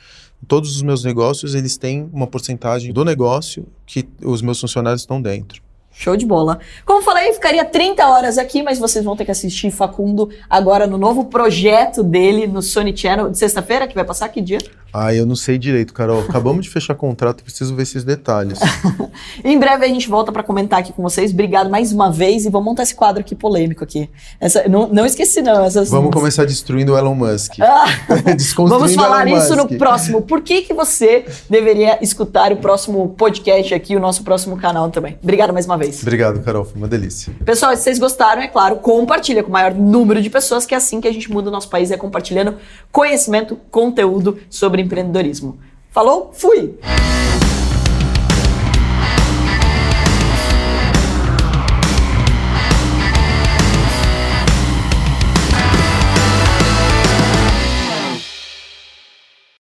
Todos os meus negócios, eles têm uma porcentagem do negócio que os meus funcionários estão dentro. Show de bola. Como falei, ficaria 30 horas aqui, mas vocês vão ter que assistir Facundo agora no novo projeto dele no Sony Channel de sexta-feira, que vai passar que dia? Ah, eu não sei direito, Carol. Acabamos de fechar contrato, preciso ver esses detalhes. *laughs* em breve a gente volta para comentar aqui com vocês. Obrigado mais uma vez e vamos montar esse quadro aqui polêmico aqui. Essa, não, não esqueci não. Essas... Vamos começar destruindo o Elon Musk. Ah, *laughs* vamos falar isso no próximo. Por que, que você deveria escutar o próximo podcast aqui, o nosso próximo canal também. Obrigado mais uma vez. Obrigado, Carol. Foi uma delícia. Pessoal, se vocês gostaram, é claro, compartilha com o maior número de pessoas, que é assim que a gente muda o nosso país, é compartilhando conhecimento, conteúdo sobre empreendedorismo. Falou? Fui!